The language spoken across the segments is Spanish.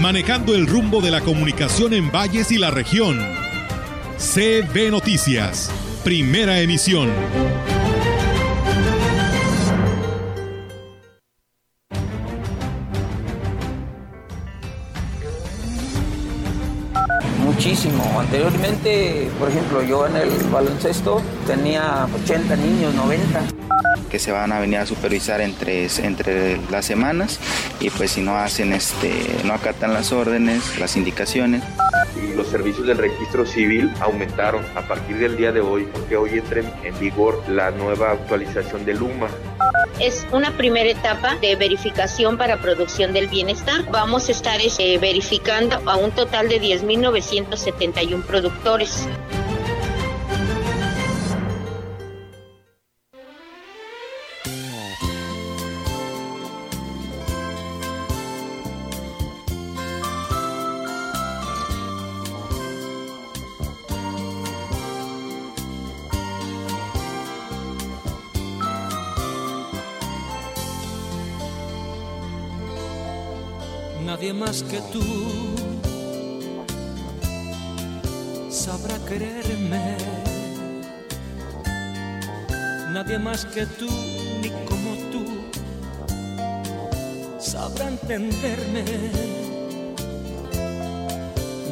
manejando el rumbo de la comunicación en valles y la región. CB Noticias, primera emisión. muchísimo. Anteriormente, por ejemplo, yo en el baloncesto tenía 80 niños, 90. Que se van a venir a supervisar entre, entre las semanas y pues si no hacen, este, no acatan las órdenes, las indicaciones. Y los servicios del registro civil aumentaron a partir del día de hoy porque hoy entra en vigor la nueva actualización del UMA. Es una primera etapa de verificación para producción del bienestar. Vamos a estar este, verificando a un total de 10.971 productores. Más que tú sabrá quererme. Nadie más que tú, ni como tú, sabrá entenderme.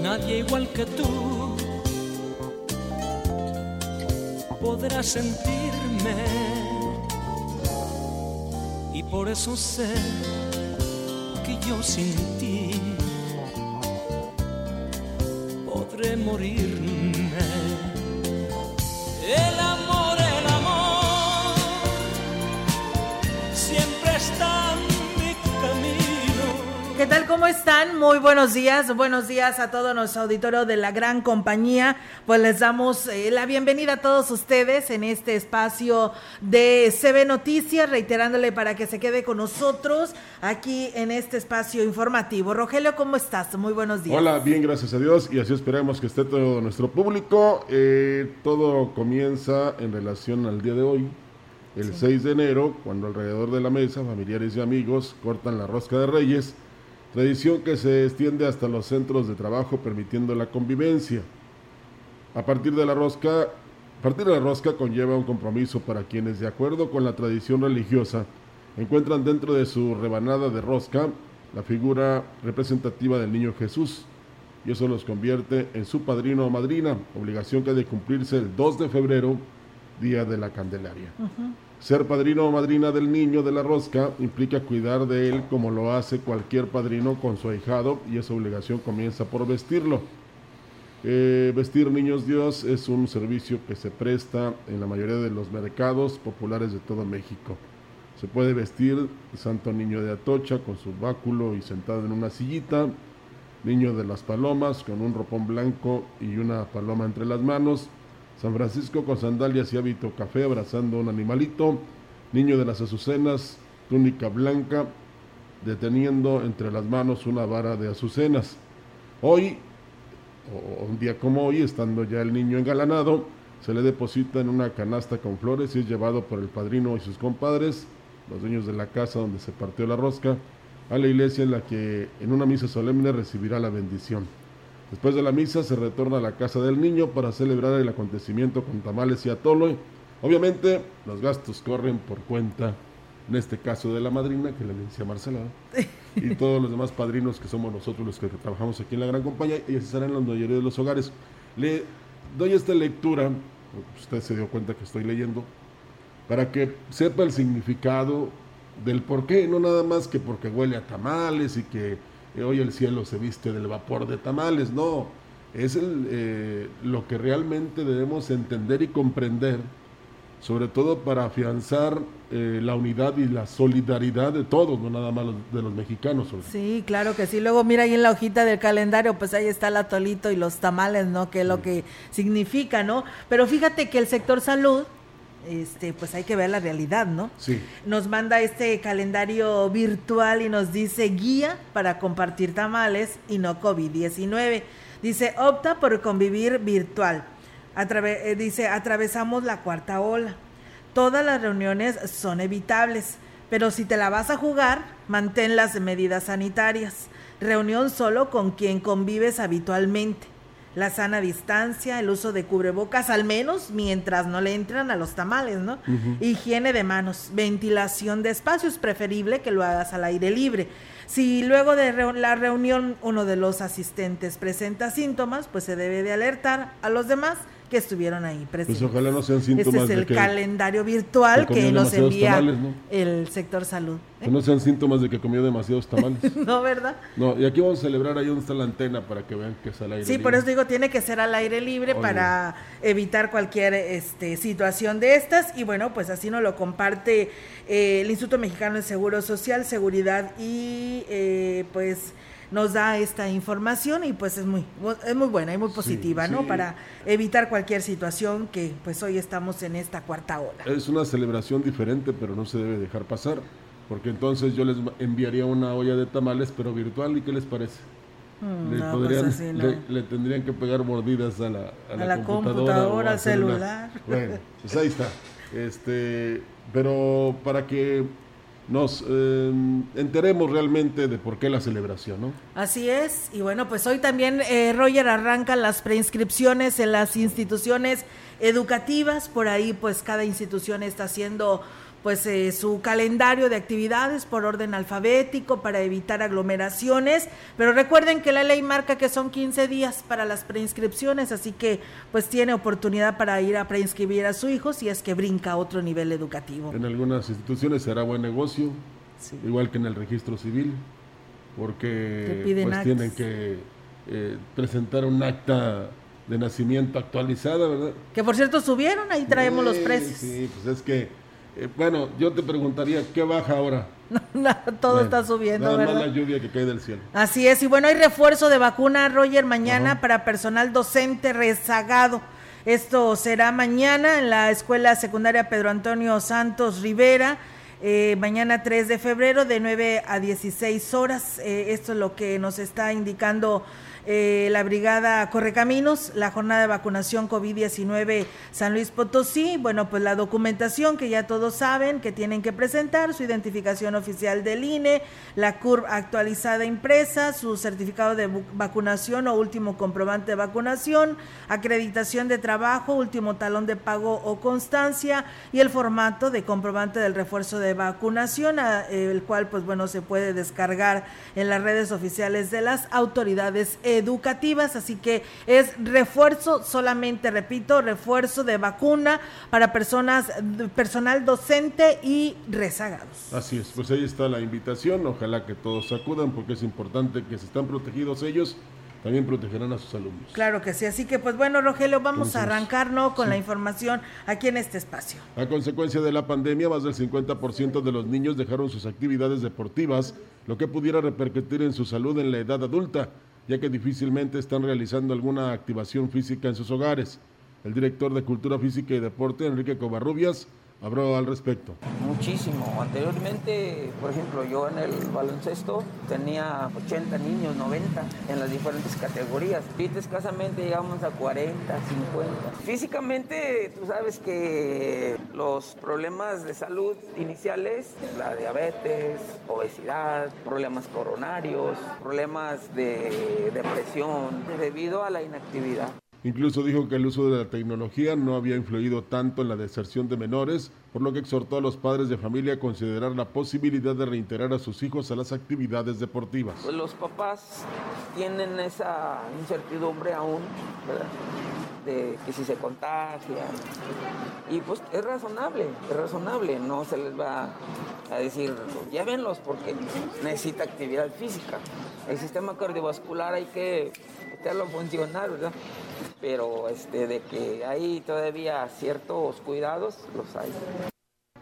Nadie igual que tú podrá sentirme. Y por eso sé que yo sin ti vorrei ¿Qué tal? ¿Cómo están? Muy buenos días. Buenos días a todo nuestro auditorio de la gran compañía. Pues les damos eh, la bienvenida a todos ustedes en este espacio de CB Noticias, reiterándole para que se quede con nosotros aquí en este espacio informativo. Rogelio, ¿cómo estás? Muy buenos días. Hola, bien, gracias a Dios y así esperamos que esté todo nuestro público. Eh, todo comienza en relación al día de hoy, el 6 de enero, cuando alrededor de la mesa familiares y amigos cortan la rosca de reyes, tradición que se extiende hasta los centros de trabajo permitiendo la convivencia. A partir de la rosca, partir de la rosca conlleva un compromiso para quienes, de acuerdo con la tradición religiosa, encuentran dentro de su rebanada de rosca la figura representativa del niño Jesús, y eso los convierte en su padrino o madrina, obligación que ha de cumplirse el 2 de febrero, día de la Candelaria. Ser padrino o madrina del niño de la rosca implica cuidar de él como lo hace cualquier padrino con su ahijado y esa obligación comienza por vestirlo. Eh, vestir niños Dios es un servicio que se presta en la mayoría de los mercados populares de todo México. Se puede vestir Santo Niño de Atocha con su báculo y sentado en una sillita, Niño de las Palomas con un ropón blanco y una paloma entre las manos, San Francisco con sandalias y hábito café abrazando un animalito, Niño de las Azucenas, túnica blanca, deteniendo entre las manos una vara de azucenas. Hoy, o un día como hoy, estando ya el niño engalanado, se le deposita en una canasta con flores y es llevado por el padrino y sus compadres, los dueños de la casa donde se partió la rosca, a la iglesia en la que en una misa solemne recibirá la bendición. Después de la misa se retorna a la casa del niño para celebrar el acontecimiento con tamales y atole. Obviamente los gastos corren por cuenta, en este caso de la madrina, que le decía Marcela, y todos los demás padrinos que somos nosotros los que trabajamos aquí en la gran compañía, y estarán en la mayoría de los hogares. Le doy esta lectura, usted se dio cuenta que estoy leyendo, para que sepa el significado del por qué, no nada más que porque huele a tamales y que eh, hoy el cielo se viste del vapor de tamales, no, es el, eh, lo que realmente debemos entender y comprender sobre todo para afianzar eh, la unidad y la solidaridad de todos, no nada más de los mexicanos. Sí, claro que sí. Luego mira ahí en la hojita del calendario, pues ahí está el atolito y los tamales, ¿no? Que es lo que significa, ¿no? Pero fíjate que el sector salud, este, pues hay que ver la realidad, ¿no? Sí. Nos manda este calendario virtual y nos dice guía para compartir tamales y no COVID-19. Dice, opta por convivir virtual. Eh, dice, atravesamos la cuarta ola. Todas las reuniones son evitables, pero si te la vas a jugar, mantén las medidas sanitarias. Reunión solo con quien convives habitualmente. La sana distancia, el uso de cubrebocas, al menos mientras no le entran a los tamales, ¿no? Higiene de manos, ventilación de espacios, preferible que lo hagas al aire libre. Si luego de la reunión uno de los asistentes presenta síntomas, pues se debe de alertar a los demás que estuvieron ahí presentes. Pues ojalá no sean síntomas este es el calendario virtual que, nos envía el sector salud. ¿eh? Que no sean síntomas de que comió demasiados tamales. no, ¿verdad? No, y aquí vamos a celebrar ahí donde está la antena para que vean que es al aire sí, por eso digo, tiene que ser al aire libre para evitar cualquier este, situación de estas. Y bueno, pues así nos lo comparte eh, el Instituto Mexicano de Seguro Social, Seguridad y eh, pues nos da esta información y pues es muy, es muy buena y muy positiva, ¿no? Para evitar cualquier situación que pues hoy estamos en esta cuarta ola. Es una celebración diferente, pero no se debe dejar pasar, porque entonces yo les enviaría una olla de tamales, pero virtual, ¿y qué les parece? Mm, le, pues le, tendrían que pegar mordidas a la, a, la, computadora, al celular. Bueno, pues ahí está. Este, pero para que nos eh, enteremos realmente de por qué la celebración, ¿no? Así es, y bueno, pues hoy también eh, Roger arranca las preinscripciones en las instituciones educativas, por ahí pues cada institución está haciendo pues eh, su calendario de actividades por orden alfabético para evitar aglomeraciones, pero recuerden que la ley marca que son 15 días para las preinscripciones, así que pues tiene oportunidad para ir a preinscribir a su hijo si es que brinca a otro nivel educativo. En algunas instituciones será buen negocio, igual que en el registro civil, porque pues tienen que eh, presentar un acta de nacimiento actualizada, ¿verdad? Que por cierto subieron, ahí traemos los precios. Sí, pues es que eh, bueno, yo te preguntaría, ¿qué baja ahora? todo está subiendo, nada Más la lluvia que cae del cielo. Así es, y bueno, hay refuerzo de vacuna, Roger, mañana para personal docente rezagado. Esto será mañana en la Escuela Secundaria Pedro Antonio Santos Rivera. Eh, mañana 3 de febrero de 9 a 16 horas. Eh, esto es lo que nos está indicando eh, la Brigada Correcaminos, la jornada de vacunación COVID-19 San Luis Potosí. Bueno, pues la documentación que ya todos saben que tienen que presentar, su identificación oficial del INE, la CURV actualizada impresa, su certificado de vacunación o último comprobante de vacunación, acreditación de trabajo, último talón de pago o constancia y el formato de comprobante del refuerzo de vacunación, el cual pues bueno se puede descargar en las redes oficiales de las autoridades educativas, así que es refuerzo, solamente repito, refuerzo de vacuna para personas, personal docente y rezagados. Así es, pues ahí está la invitación, ojalá que todos acudan porque es importante que se están protegidos ellos también protegerán a sus alumnos. Claro que sí, así que pues bueno, Rogelio, vamos a arrancar ¿no? con la información aquí en este espacio. A consecuencia de la pandemia, más del 50% de los niños dejaron sus actividades deportivas, lo que pudiera repercutir en su salud en la edad adulta ya que difícilmente están realizando alguna activación física en sus hogares. El director de Cultura Física y Deporte, Enrique Covarrubias, habló al respecto. Muchísimo. Anteriormente, por ejemplo, yo en el baloncesto tenía 80 niños, 90 en las diferentes categorías. Ahorita escasamente llegamos a 40, 50. Físicamente, tú sabes que los problemas de salud iniciales, la diabetes, obesidad, problemas coronarios, problemas de depresión, debido a la inactividad. Incluso dijo que el uso de la tecnología no había influido tanto en la deserción de menores, por lo que exhortó a los padres de familia a considerar la posibilidad de reintegrar a sus hijos a las actividades deportivas. Pues los papás tienen esa incertidumbre aún, de que si se contagia. Y pues es razonable, es razonable, no se les va a decir, llévenlos porque necesita actividad física. El sistema cardiovascular hay que hacerlo funcionar, ¿verdad? Pero este, de que hay todavía ciertos cuidados, los hay.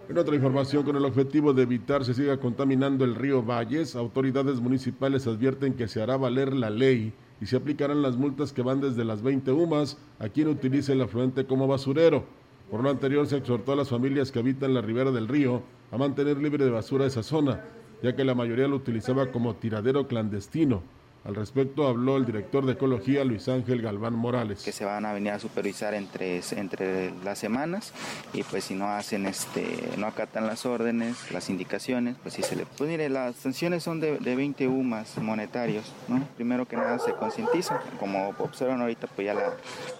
En otra información, con el objetivo de evitar se siga contaminando el río Valles, autoridades municipales advierten que se hará valer la ley y se aplicarán las multas que van desde las 20 UMAS a quien utilice el afluente como basurero. Por lo anterior, se exhortó a las familias que habitan la ribera del río a mantener libre de basura esa zona, ya que la mayoría lo utilizaba como tiradero clandestino. Al respecto habló el director de Ecología, Luis Ángel Galván Morales. Que se van a venir a supervisar entre, entre las semanas y pues si no hacen, este, no acatan las órdenes, las indicaciones, pues sí se le... Pues mire, las sanciones son de, de 20 UMAS monetarios, ¿no? Primero que nada se concientizan, como observan ahorita, pues ya la,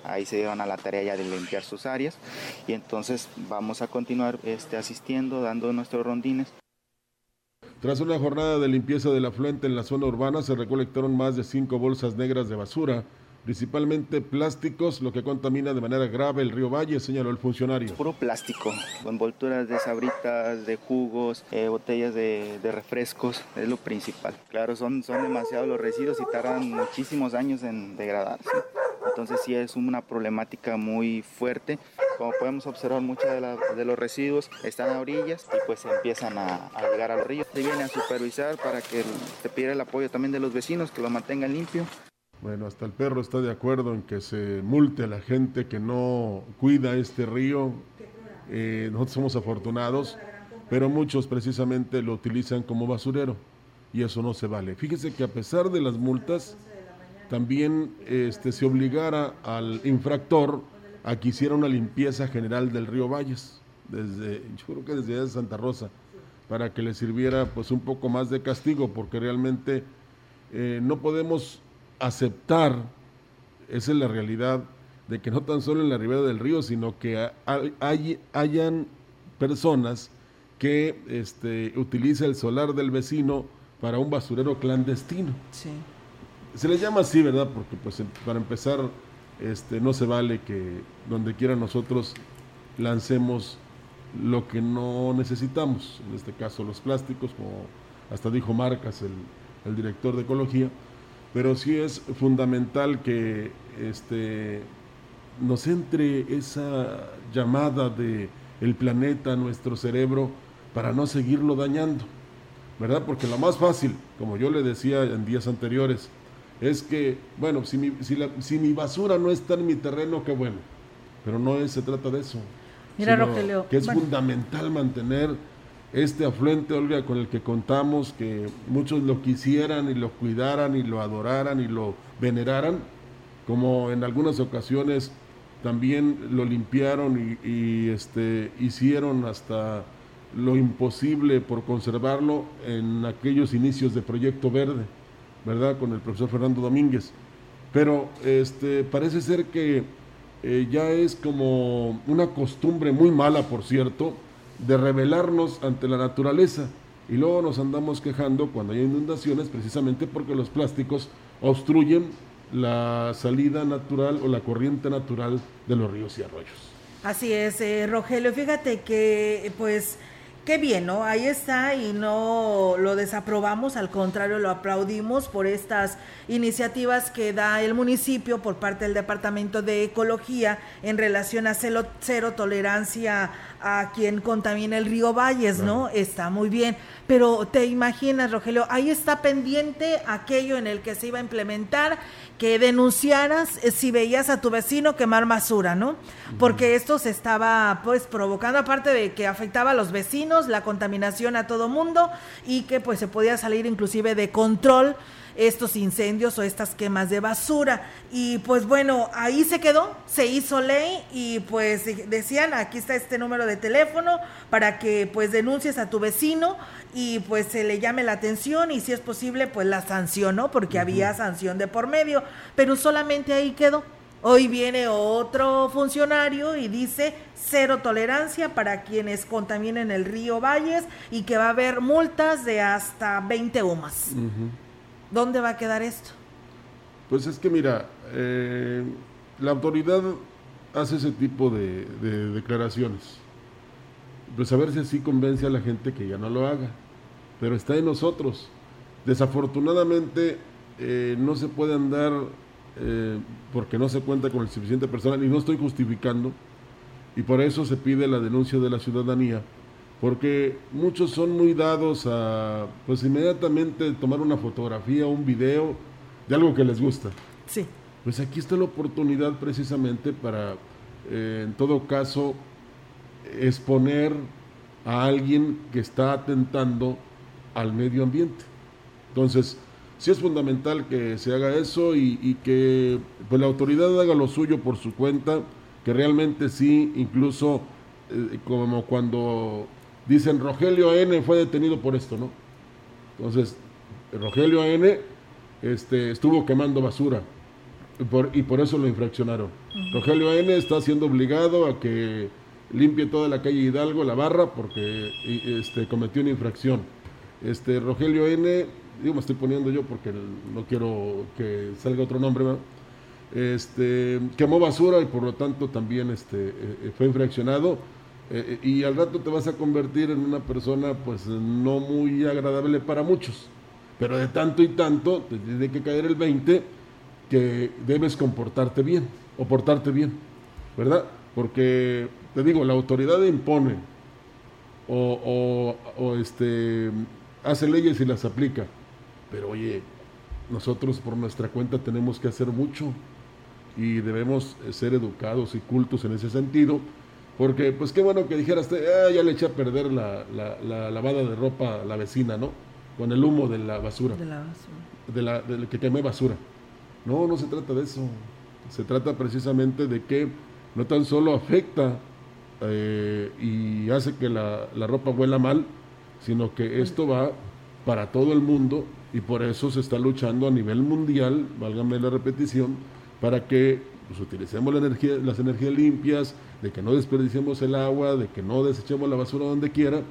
ahí se dieron a la tarea ya de limpiar sus áreas y entonces vamos a continuar este, asistiendo, dando nuestros rondines. Tras una jornada de limpieza del afluente en la zona urbana, se recolectaron más de cinco bolsas negras de basura, principalmente plásticos, lo que contamina de manera grave el río Valle, señaló el funcionario. Puro plástico, envolturas de sabritas, de jugos, eh, botellas de, de, refrescos, es lo principal. Claro, son, son demasiados los residuos y tardan muchísimos años en degradarse. Entonces sí es una problemática muy fuerte. Como podemos observar, muchos de, de, los residuos están a orillas y pues empiezan a, a, llegar al río. Se viene a supervisar para que se pida el apoyo también de los vecinos, que lo mantengan limpio. Bueno, hasta el perro está de acuerdo en que se multe a la gente que no cuida este río. Eh, nosotros somos afortunados, pero muchos precisamente lo utilizan como basurero y eso no se vale. Fíjese que a pesar de las multas, también este, se obligara al infractor a que hiciera una limpieza general del río Valles, desde, yo creo que desde Santa Rosa, para que le sirviera pues un poco más de castigo, porque realmente eh, no podemos aceptar, esa es la realidad, de que no tan solo en la ribera del río, sino que hay, hay, hayan personas que este, utiliza el solar del vecino para un basurero clandestino. Sí. Se le llama así, ¿verdad? Porque pues para empezar, este, no se vale que donde quiera nosotros lancemos lo que no necesitamos, en este caso los plásticos, como hasta dijo Marcas, el, el director de ecología, pero sí es fundamental que este, nos entre esa llamada de el planeta a nuestro cerebro para no seguirlo dañando, ¿verdad? Porque lo más fácil, como yo le decía en días anteriores, es que, bueno, si mi, si, la, si mi basura no está en mi terreno, qué bueno, pero no es, se trata de eso. Mira, Rogelio. Que es bueno. fundamental mantener este afluente, Olga, con el que contamos, que muchos lo quisieran y lo cuidaran y lo adoraran y lo veneraran, como en algunas ocasiones también lo limpiaron y, y este, hicieron hasta lo imposible por conservarlo en aquellos inicios de Proyecto Verde, ¿verdad? Con el profesor Fernando Domínguez. Pero este, parece ser que eh, ya es como una costumbre muy mala, por cierto, de rebelarnos ante la naturaleza y luego nos andamos quejando cuando hay inundaciones precisamente porque los plásticos obstruyen la salida natural o la corriente natural de los ríos y arroyos. Así es, eh, Rogelio, fíjate que pues qué bien, ¿no? Ahí está y no lo desaprobamos, al contrario, lo aplaudimos por estas iniciativas que da el municipio por parte del Departamento de Ecología en relación a cero, cero tolerancia a quien contamina el río Valles, ¿no? Está muy bien, pero te imaginas, Rogelio, ahí está pendiente aquello en el que se iba a implementar que denunciaras eh, si veías a tu vecino quemar basura, ¿no? Porque esto se estaba pues provocando, aparte de que afectaba a los vecinos, la contaminación a todo mundo y que pues se podía salir inclusive de control estos incendios o estas quemas de basura. Y pues bueno, ahí se quedó, se hizo ley y pues decían, aquí está este número de teléfono para que pues denuncies a tu vecino y pues se le llame la atención y si es posible pues la sanción, ¿no? Porque uh -huh. había sanción de por medio, pero solamente ahí quedó. Hoy viene otro funcionario y dice cero tolerancia para quienes contaminen el río Valles y que va a haber multas de hasta 20 UMAS. Uh -huh. ¿Dónde va a quedar esto? Pues es que mira, eh, la autoridad hace ese tipo de, declaraciones. Pues a ver si así convence a la gente que ya no lo haga. Pero está en nosotros. Desafortunadamente eh, no se puede andar eh, porque no se cuenta con el suficiente personal y no estoy justificando. Y por eso se pide la denuncia de la ciudadanía. Porque muchos son muy dados a, pues inmediatamente tomar una fotografía, un video de algo que les gusta. Sí. Pues aquí está la oportunidad precisamente para, eh, en todo caso, exponer a alguien que está atentando al medio ambiente. Entonces, sí es fundamental que se haga eso y, que pues, la autoridad haga lo suyo por su cuenta, que realmente sí, incluso eh, como cuando dicen Rogelio N fue detenido por esto, ¿no? Entonces, Rogelio N este, estuvo quemando basura y por, eso lo infraccionaron. Rogelio N está siendo obligado a que limpie toda la calle Hidalgo, la barra, porque este, cometió una infracción. Este, Rogelio N, digo, me estoy poniendo yo porque no quiero que salga otro nombre, este, quemó basura y por lo tanto también este, eh, fue infraccionado. Eh, y al rato te vas a convertir en una persona pues no muy agradable para muchos. Pero de tanto y tanto te tiene que caer el 20 que debes comportarte bien o portarte bien, ¿verdad? Porque, te digo, la autoridad impone o, o, este, hace leyes y las aplica, pero oye, nosotros por nuestra cuenta tenemos que hacer mucho y debemos ser educados y cultos en ese sentido, porque pues qué bueno que dijeras, ah, ya le eché a perder la, la, lavada de ropa a la vecina, ¿no? Con el humo de la basura. De la basura. De la, de que quemé basura. No, no se trata de eso. Se trata precisamente de que no tan solo afecta eh, y hace que la, ropa huela mal, sino que esto va para todo el mundo y por eso se está luchando a nivel mundial, válgame la repetición, para que pues, utilicemos la energía, las energías limpias, de que no desperdiciemos el agua, de que no desechemos la basura donde quiera,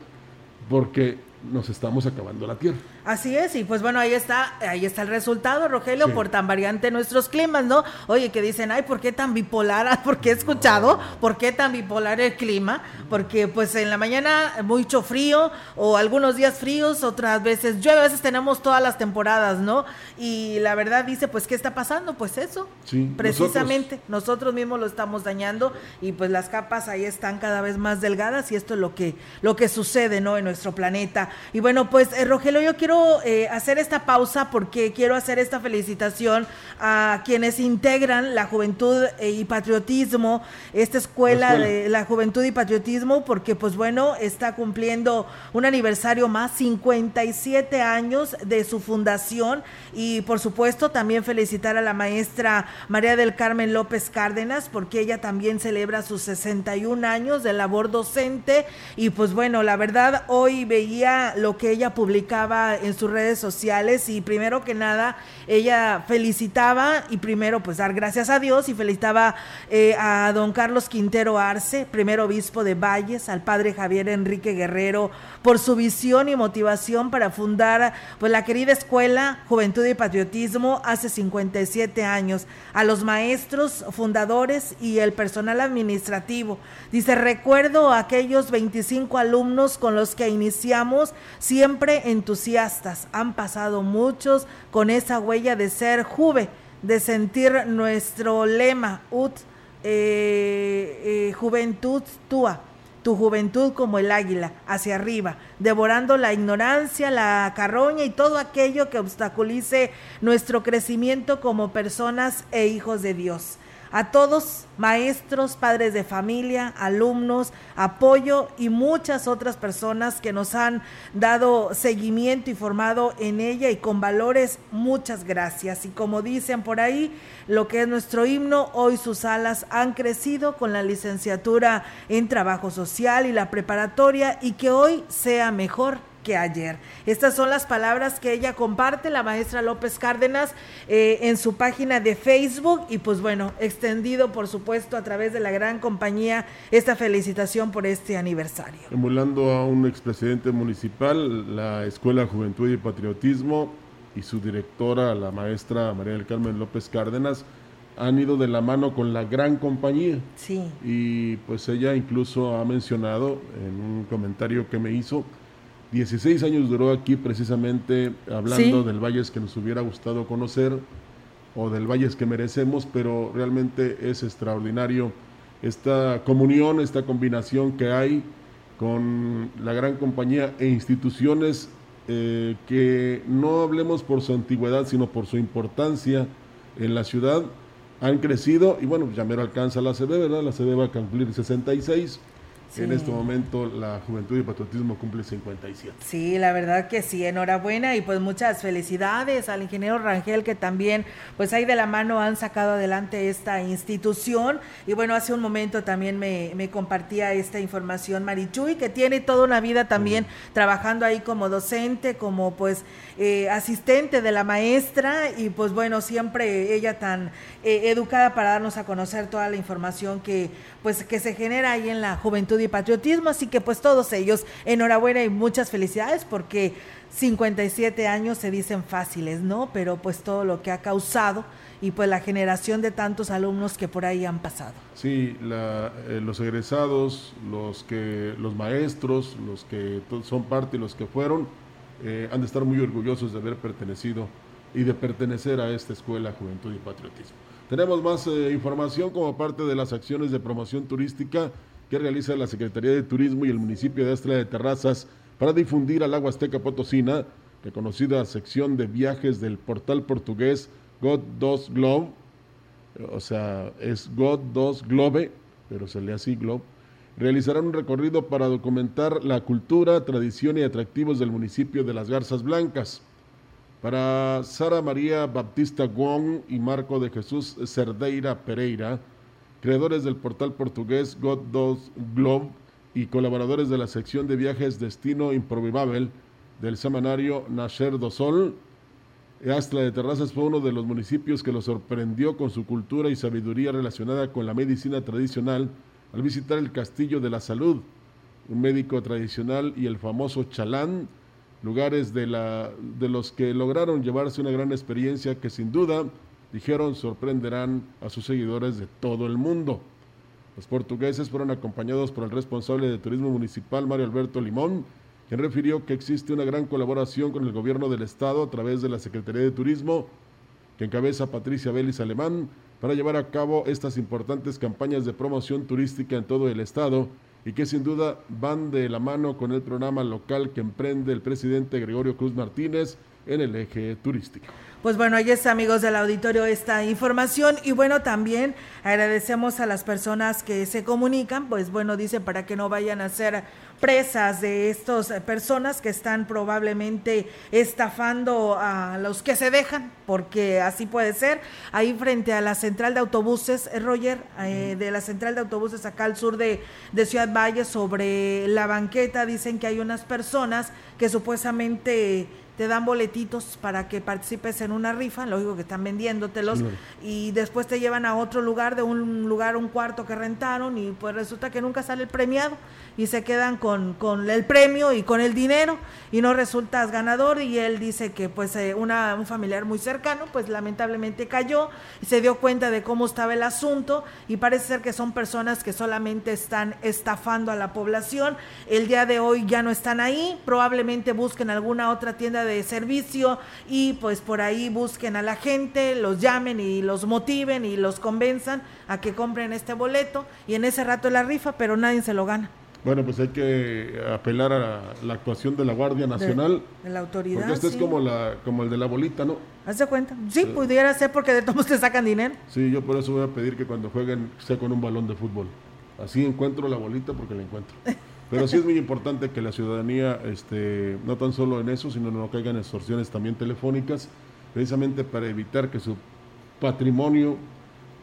porque nos estamos acabando la tierra. Así es, y pues bueno, ahí está, ahí está el resultado, Rogelio, por tan variante nuestros climas, ¿no? Oye, que dicen, ay, ¿por qué tan bipolar? ¿Por qué he escuchado? ¿Por qué tan bipolar el clima? Porque pues en la mañana mucho frío, o algunos días fríos, otras veces llueve, a veces tenemos todas las temporadas, ¿no? Y la verdad dice, pues, ¿qué está pasando? Pues eso, sí, precisamente, nosotros, mismos lo estamos dañando, y pues las capas ahí están cada vez más delgadas, y esto es lo que, lo que sucede, ¿no? En nuestro planeta. Y bueno, pues, eh, Rogelio, yo quiero eh, hacer esta pausa porque quiero hacer esta felicitación a quienes integran la Juventud eh, y Patriotismo, esta escuela, de la Juventud y Patriotismo, porque pues bueno, está cumpliendo un aniversario más, 57 años de su fundación. Y por supuesto también felicitar a la maestra María del Carmen López Cárdenas porque ella también celebra sus 61 años de labor docente. Y pues bueno, la verdad hoy veía lo que ella publicaba en sus redes sociales y primero que nada ella felicitaba y primero pues dar gracias a Dios y felicitaba eh, a don Carlos Quintero Arce, primer obispo de Valles, al padre Javier Enrique Guerrero por su visión y motivación para fundar pues la querida escuela Juventud y Patriotismo hace 57 años, a los maestros fundadores y el personal administrativo. Dice, recuerdo a aquellos 25 alumnos con los que iniciamos siempre entusiastas han pasado muchos con esa huella de ser juve, de sentir nuestro lema, ut, eh, eh, juventud tua, tu juventud como el águila, hacia arriba, devorando la ignorancia, la carroña y todo aquello que obstaculice nuestro crecimiento como personas e hijos de Dios a todos, maestros, padres de familia, alumnos, apoyo y muchas otras personas que nos han dado seguimiento y formado en ella y con valores, muchas gracias. Y como dicen por ahí, lo que es nuestro himno, hoy sus alas han crecido con la licenciatura en trabajo social y la preparatoria y que hoy sea mejor ayer. Estas son las palabras que ella comparte, la maestra López Cárdenas, eh, en su página de Facebook y pues bueno, extendido por supuesto a través de la gran compañía esta felicitación por este aniversario. Emulando a un expresidente municipal, la Escuela Juventud y Patriotismo y su directora, la maestra María del Carmen López Cárdenas, han ido de la mano con la gran compañía. Sí. Y pues ella incluso ha mencionado en un comentario que me hizo, 16 años duró aquí precisamente hablando del Valles que nos hubiera gustado conocer o del Valles que merecemos, pero realmente es extraordinario esta comunión, esta combinación que hay con la gran compañía e instituciones eh, que no hablemos por su antigüedad, sino por su importancia en la ciudad, han crecido y bueno, ya mero alcanza la CD, ¿verdad? La CD va a cumplir 66 en este momento la Juventud y Patriotismo cumple 57. Sí, la verdad que sí, enhorabuena y pues muchas felicidades al ingeniero Rangel que también pues ahí de la mano han sacado adelante esta institución. Y bueno, hace un momento también me, compartía esta información Marichuy que tiene toda una vida también trabajando ahí como docente, como pues eh, asistente de la maestra y pues bueno, siempre ella tan eh, educada para darnos a conocer toda la información que pues que se genera ahí en la juventud y patriotismo, así que pues todos ellos enhorabuena y muchas felicidades porque 57 años se dicen fáciles, ¿no? Pero pues todo lo que ha causado y pues la generación de tantos alumnos que por ahí han pasado. Sí, eh, los egresados, los que los maestros, los que son parte y los que fueron eh, han de estar muy orgullosos de haber pertenecido y de pertenecer a esta escuela Juventud y Patriotismo. Tenemos más eh, información como parte de las acciones de promoción turística que realiza la Secretaría de Turismo y el municipio de Astra de Terrazas para difundir al agua azteca potosina, reconocida sección de viajes del portal portugués God 2 Globe, o sea, es God 2 Globe, pero se lee así Globe, realizarán un recorrido para documentar la cultura, tradición y atractivos del municipio de Las Garzas Blancas. Para Sara María Baptista Wong y Marco de Jesús Cerdeira Pereira, creadores del portal portugués God 2 Globe y colaboradores de la sección de viajes Destino Improbable del semanario Nasher do Sol, Astra de Terrazas fue uno de los municipios que lo sorprendió con su cultura y sabiduría relacionada con la medicina tradicional al visitar el Castillo de la Salud, un médico tradicional y el famoso Chalán, lugares de, la, de los que lograron llevarse una gran experiencia que sin duda, dijeron, sorprenderán a sus seguidores de todo el mundo. Los portugueses fueron acompañados por el responsable de turismo municipal, Mario Alberto Limón, quien refirió que existe una gran colaboración con el gobierno del estado a través de la Secretaría de Turismo, que encabeza Patricia Vélez Alemán, para llevar a cabo estas importantes campañas de promoción turística en todo el estado y que sin duda van de la mano con el programa local que emprende el presidente Gregorio Cruz Martínez en el eje turístico. Pues bueno, ahí está, amigos del auditorio, esta información. Y bueno, también agradecemos a las personas que se comunican, pues bueno, dice para que no vayan a ser presas de estas personas que están probablemente estafando a los que se dejan, porque así puede ser. Ahí frente a la central de autobuses, eh, Roger, eh, de la central de autobuses acá al sur de, de Ciudad Valle, sobre la banqueta, dicen que hay unas personas que supuestamente te dan boletitos para que participes en una rifa, lógico que están vendiéndotelos, y después te llevan a otro lugar, de un lugar, un cuarto que rentaron, y pues resulta que nunca sale el premiado y se quedan con, con el premio y con el dinero y no resultas ganador y él dice que pues eh, una, un familiar muy cercano pues lamentablemente cayó y se dio cuenta de cómo estaba el asunto y parece ser que son personas que solamente están estafando a la población. El día de hoy ya no están ahí, probablemente busquen alguna otra tienda de servicio y pues por ahí busquen a la gente, los llamen y los motiven y los convenzan a que compren este boleto y en ese rato la rifa, pero nadie se lo gana. Bueno, pues hay que apelar a la actuación de la Guardia Nacional. De, la autoridad. Porque este es como, la, como el de la bolita, ¿no? ¿Haz de cuenta? Sí, pudiera ser porque de todos te sacan dinero. Sí, yo por eso voy a pedir que cuando jueguen sea con un balón de fútbol. Así encuentro la bolita porque la encuentro. Pero sí es muy importante que la ciudadanía, este, no tan solo en eso, sino no caigan extorsiones también telefónicas, precisamente para evitar que su patrimonio,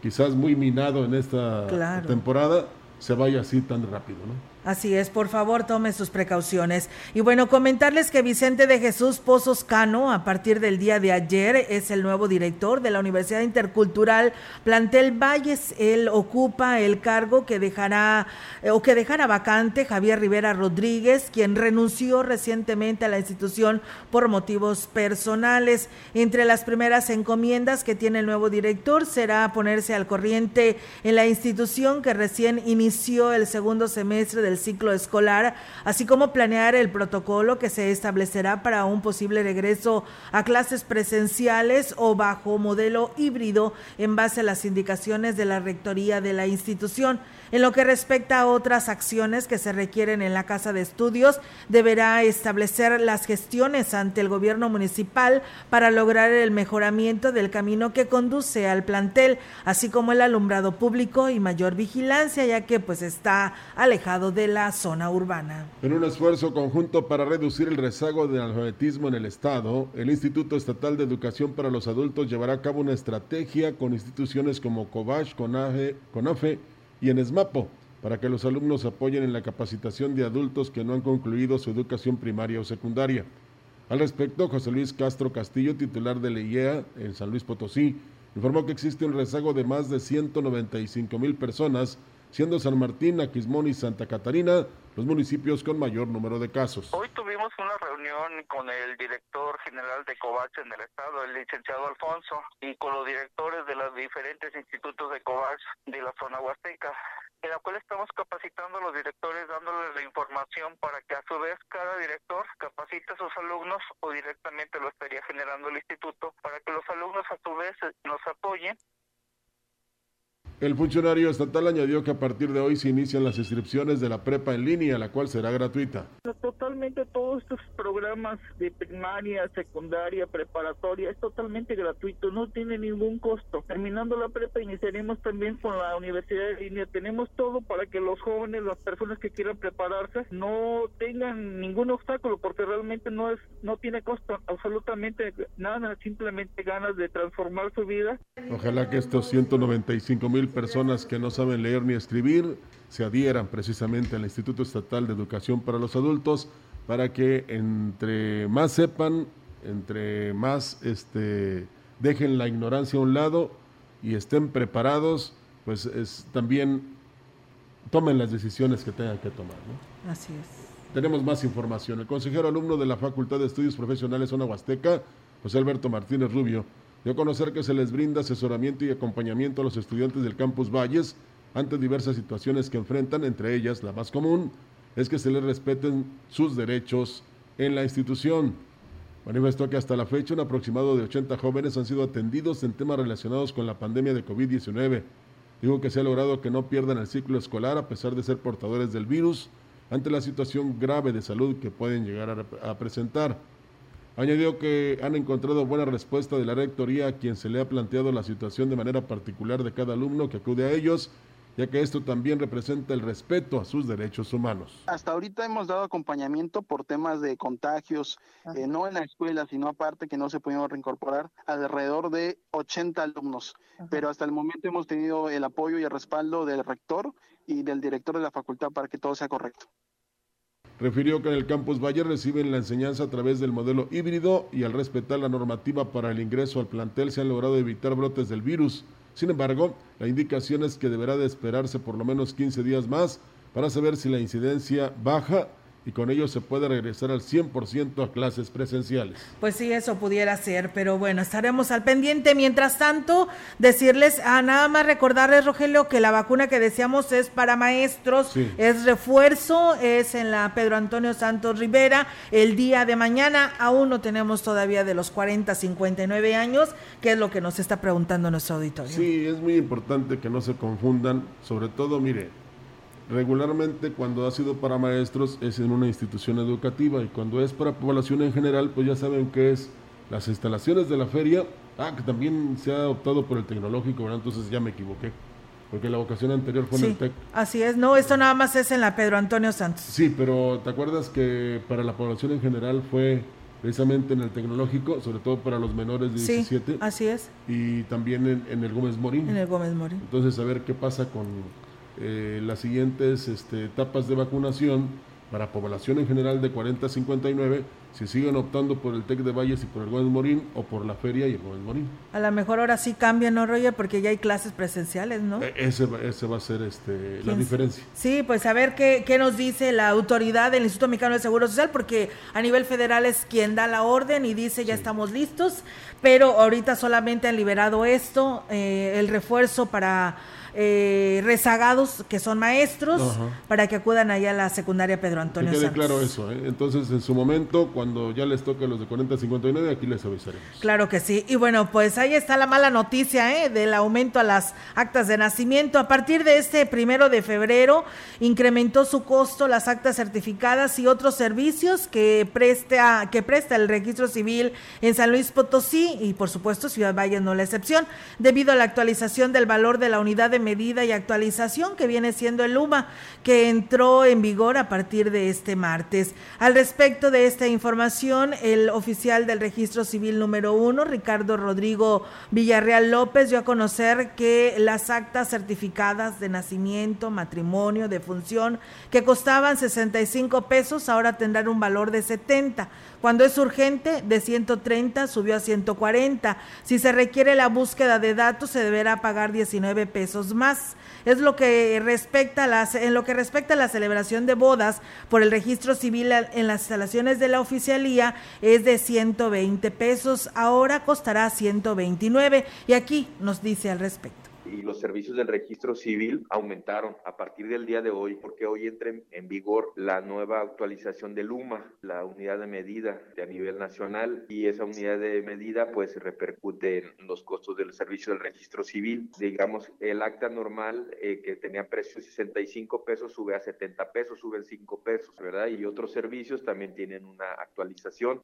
quizás muy minado en esta temporada, se vaya así tan rápido, ¿no? Así es, por favor tome sus precauciones. Y bueno, comentarles que Vicente de Jesús Pozos Cano, a partir del día de ayer, es el nuevo director de la Universidad Intercultural Plantel Valles. Él ocupa el cargo que dejará eh, o que dejará vacante Javier Rivera Rodríguez, quien renunció recientemente a la institución por motivos personales. Entre las primeras encomiendas que tiene el nuevo director será ponerse al corriente en la institución que recién inició el segundo semestre del ciclo escolar, así como planear el protocolo que se establecerá para un posible regreso a clases presenciales o bajo modelo híbrido en base a las indicaciones de la rectoría de la institución. En lo que respecta a otras acciones que se requieren en la Casa de Estudios, deberá establecer las gestiones ante el gobierno municipal para lograr el mejoramiento del camino que conduce al plantel, así como el alumbrado público y mayor vigilancia, ya que pues está alejado de la zona urbana. En un esfuerzo conjunto para reducir el rezago del alfabetismo en el Estado, el Instituto Estatal de Educación para los Adultos llevará a cabo una estrategia con instituciones como COBASH, CONAFE, CONAFE y en ESMAPO para que los alumnos apoyen en la capacitación de adultos que no han concluido su educación primaria o secundaria. Al respecto, José Luis Castro Castillo, titular de la IEA en San Luis Potosí, informó que existe un rezago de más de 195 mil personas siendo San Martín, Aquismón y Santa Catarina los municipios con mayor número de casos. Hoy tuvimos una reunión con el director general de COVAX en el estado, el licenciado Alfonso, y con los directores de los diferentes institutos de COVAX de la zona huasteca en la cual estamos capacitando a los directores dándoles la información para que a su vez cada director capacite a sus alumnos o directamente lo estaría generando el instituto para que los alumnos a su vez nos apoyen el funcionario estatal añadió que a partir de hoy se inician las inscripciones de la prepa en línea, la cual será gratuita. Totalmente programas de primaria, secundaria, preparatoria es totalmente gratuito, no tiene ningún costo. Terminando la prepa iniciaremos también con la universidad en línea. Tenemos todo para que los jóvenes, las personas que quieran prepararse, no tengan ningún obstáculo porque realmente no es no tiene costo absolutamente nada, simplemente ganas de transformar su vida. Ojalá que estos 195 mil personas que no saben leer ni escribir se adhieran precisamente al Instituto Estatal de Educación para los Adultos para que entre más sepan, entre más este, dejen la ignorancia a un lado y estén preparados, pues es, también tomen las decisiones que tengan que tomar. Así es. Tenemos más información. El consejero alumno de la Facultad de Estudios Profesionales Zona Huasteca, José Alberto Martínez Rubio, dio a conocer que se les brinda asesoramiento y acompañamiento a los estudiantes del campus Valles ante diversas situaciones que enfrentan, entre ellas la más común es que se les respeten sus derechos en la institución. Manifestó que hasta la fecha un aproximado de 80 jóvenes han sido atendidos en temas relacionados con la pandemia de COVID-19. Dijo que se ha logrado que no pierdan el ciclo escolar a pesar de ser portadores del virus ante la situación grave de salud que pueden llegar a, a presentar. Añadió que han encontrado buena respuesta de la Rectoría a quien se le ha planteado la situación de manera particular de cada alumno que acude a ellos, ya que esto también representa el respeto a sus derechos humanos. Hasta ahorita hemos dado acompañamiento por temas de contagios, eh, no en la escuela, sino aparte que no se pudieron reincorporar, alrededor de 80 alumnos. Pero hasta el momento hemos tenido el apoyo y el respaldo del rector y del director de la facultad para que todo sea correcto. Refirió que en el campus Valle reciben la enseñanza a través del modelo híbrido y al respetar la normativa para el ingreso al plantel se han logrado evitar brotes del virus. Sin embargo, la indicación es que deberá de esperarse por lo menos 15 días más para saber si la incidencia baja y con ello se puede regresar al 100% a clases presenciales. Pues sí, eso pudiera ser, pero bueno, estaremos al pendiente. Mientras tanto, decirles, a nada más recordarles, Rogelio, que la vacuna que decíamos es para maestros, es refuerzo, es en la Pedro Antonio Santos Rivera, el día de mañana, aún no tenemos todavía de los 40 59 años, que es lo que nos está preguntando nuestro auditorio. Sí, es muy importante que no se confundan, sobre todo, mire, regularmente cuando ha sido para maestros es en una institución educativa y cuando es para población en general, pues ya saben que es las instalaciones de la feria, ah, que también se ha optado por el tecnológico, entonces ya me equivoqué, porque la vocación anterior fue en el TEC. Así es, no, esto nada más es en la Pedro Antonio Santos. Sí, pero ¿te acuerdas que para la población en general fue precisamente en el tecnológico, sobre todo para los menores de 17? Sí, así es. Y también en, en el Gómez Morín. En el Gómez Morín. Entonces, a ver qué pasa con eh, las siguientes este, etapas de vacunación para población en general de 40 a 59 si siguen optando por el TEC de Valles y por el Gómez Morín o por la feria y el Gómez Morín. A lo mejor ahora sí cambian, ¿no, Roger? Porque ya hay clases presenciales, ¿no? E, ese, ese va a ser este, la diferencia. Sí, pues a ver qué, qué nos dice la autoridad del Instituto Mexicano de Seguro Social, porque a nivel federal es quien da la orden y dice ya estamos listos, pero ahorita solamente han liberado esto, eh, el refuerzo para eh, rezagados que son maestros para que acudan allá a la secundaria Pedro Antonio que quede claro eso, ¿eh? entonces en su momento cuando ya les toque a los de 40 59 aquí les avisaremos. Claro que sí, y bueno pues ahí está la mala noticia ¿eh? del aumento a las actas de nacimiento. A partir de este primero de febrero incrementó su costo las actas certificadas y otros servicios que presta, que presta el registro civil en San Luis Potosí y por supuesto Ciudad Valle no la excepción, debido a la actualización del valor de la unidad de medida y actualización que viene siendo el UMA, que entró en vigor a partir de este martes. Al respecto de esta información, el oficial del registro civil número uno, Ricardo Rodrigo Villarreal López, dio a conocer que las actas certificadas de nacimiento, matrimonio, de función, que costaban 65 pesos, ahora tendrán un valor de 70 cuando es urgente, de 130 subió a 140. Si se requiere la búsqueda de datos, se deberá pagar 19 pesos más. Es lo que respecta a las, en lo que respecta a la celebración de bodas por el registro civil en las instalaciones de la oficialía, es de 120 pesos. Ahora costará 129. Y aquí nos dice al respecto y los servicios del registro civil aumentaron a partir del día de hoy, porque hoy entra en vigor la nueva actualización del UMA, la unidad de medida de a nivel nacional, y esa unidad de medida pues repercute en los costos del servicio del registro civil. Digamos, el acta normal eh, que tenía precio de 65 pesos sube a 70 pesos, suben 5 pesos, ¿verdad? Y otros servicios también tienen una actualización.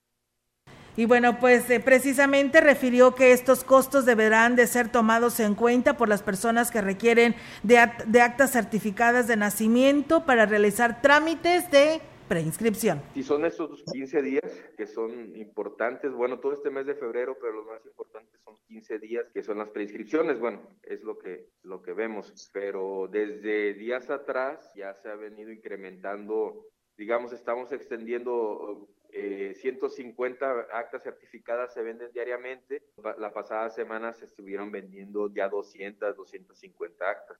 Y bueno, pues eh, precisamente refirió que estos costos deberán de ser tomados en cuenta por las personas que requieren de, de actas certificadas de nacimiento para realizar trámites de preinscripción. Y son estos 15 días que son importantes, bueno, todo este mes de febrero, pero los más importantes son 15 días que son las preinscripciones, bueno, es lo que, lo que vemos, pero desde días atrás ya se ha venido incrementando, digamos, estamos extendiendo 150 eh, actas certificadas se venden diariamente. La pasada semana se estuvieron vendiendo ya 200, 250 actas.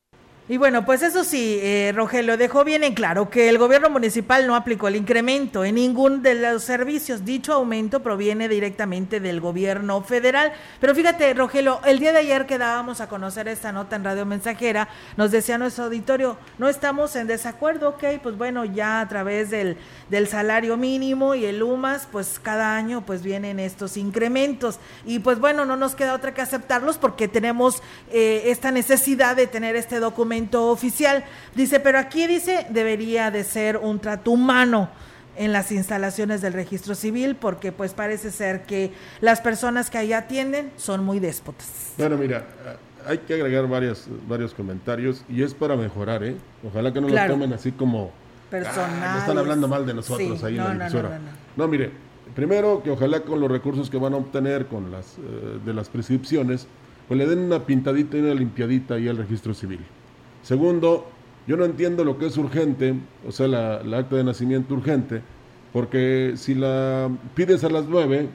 Y bueno, pues eso sí, eh, Rogelio dejó bien en claro que el gobierno municipal no aplicó el incremento en ningún de los servicios. Dicho aumento proviene directamente del gobierno federal. Pero fíjate, Rogelio, el día de ayer que dábamos a conocer esta nota en Radio Mensajera, nos decía nuestro auditorio, no estamos en desacuerdo, ok, pues bueno, ya a través del, del salario mínimo y el UMAS, pues cada año pues vienen estos incrementos. Y pues bueno, no nos queda otra que aceptarlos porque tenemos eh, esta necesidad de tener este documento oficial. Dice, pero aquí dice, debería de ser un trato humano en las instalaciones del registro civil porque pues parece ser que las personas que ahí atienden son muy déspotas. Bueno, mira, hay que agregar varios, varios comentarios y es para mejorar, ¿eh? Ojalá que no lo tomen así como... Personal. Ah, están hablando mal de nosotros ahí en la emisora. No, mire, primero que ojalá con los recursos que van a obtener con las eh, de las prescripciones, pues le den una pintadita y una limpiadita ahí al registro civil. Segundo, yo no entiendo lo que es urgente, o sea, la, acta de nacimiento urgente, porque si la pides a las 9,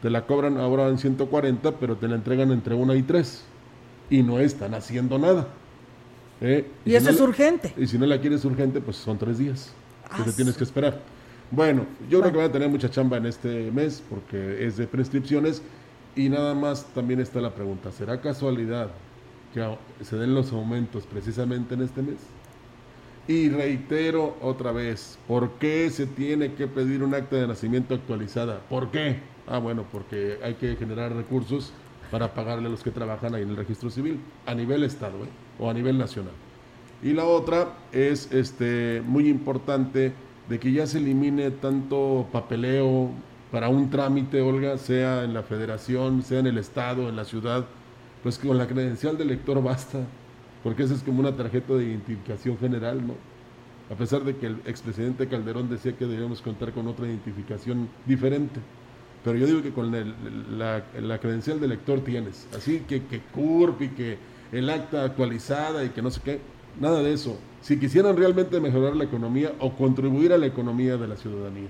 te la cobran ahora en 140, pero te la entregan entre 1 y 3. Y no están haciendo nada. ¿eh? Y, eso es urgente. Y si no la quieres urgente, pues son tres días que te ah, tienes que esperar. Bueno, yo creo que van a tener mucha chamba en este mes porque es de prescripciones y nada más también está la pregunta, ¿será casualidad que se den los aumentos precisamente en este mes. Y reitero otra vez, ¿por qué se tiene que pedir un acta de nacimiento actualizada? ¿Por qué? Ah, bueno, porque hay que generar recursos para pagarle a los que trabajan ahí en el registro civil, a nivel estado ¿eh? o a nivel nacional. Y la otra es este, muy importante de que ya se elimine tanto papeleo para un trámite, Olga, sea en la federación, sea en el estado, en la ciudad, pues con la credencial de lector basta, porque esa es como una tarjeta de identificación general, ¿no? A pesar de que el expresidente Calderón decía que debíamos contar con otra identificación diferente. Pero yo digo que con la, credencial de lector tienes. Así que, que CURP y que el acta actualizada y que no sé qué, nada de eso. Si quisieran realmente mejorar la economía o contribuir a la economía de la ciudadanía.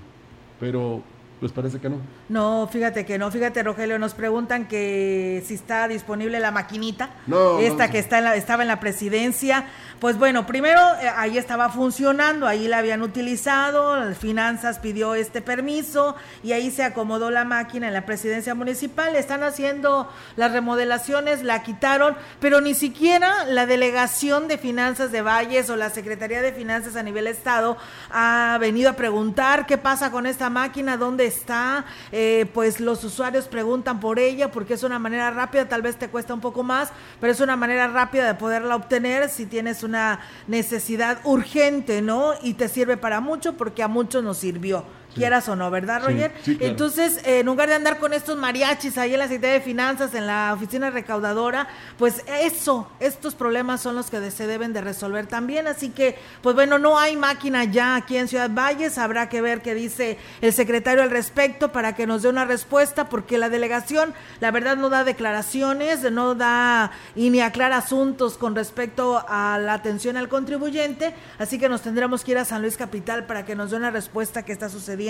Pero pues parece que no. No, fíjate que no. Fíjate, Rogelio, nos preguntan que si está disponible la maquinita. No. Esta no, que está en la, estaba en la presidencia. Pues bueno, primero eh, ahí estaba funcionando, ahí la habían utilizado, las finanzas pidió este permiso y ahí se acomodó la máquina en la presidencia municipal. Están haciendo las remodelaciones, la quitaron, pero ni siquiera la delegación de finanzas de Valles o la Secretaría de Finanzas a nivel estado ha venido a preguntar qué pasa con esta máquina, dónde está. Eh, pues los usuarios preguntan por ella porque es una manera rápida, tal vez te cuesta un poco más, pero es una manera rápida de poderla obtener si tienes una necesidad urgente, ¿no? Y te sirve para mucho porque a muchos nos sirvió. Quieras o no, ¿verdad, Sí, Roger? sí, claro. Entonces, eh, en lugar de andar con estos mariachis ahí en la Secretaría de Finanzas, en la oficina recaudadora, pues eso, estos problemas son los que se deben de resolver también. Así que, pues bueno, no hay máquina ya aquí en Ciudad Valles. Habrá que ver qué dice el secretario al respecto para que nos dé una respuesta, porque la delegación, la verdad, no da declaraciones, no da y ni aclara asuntos con respecto a la atención al contribuyente. Así que nos tendremos que ir a San Luis Capital para que nos dé una respuesta que está sucediendo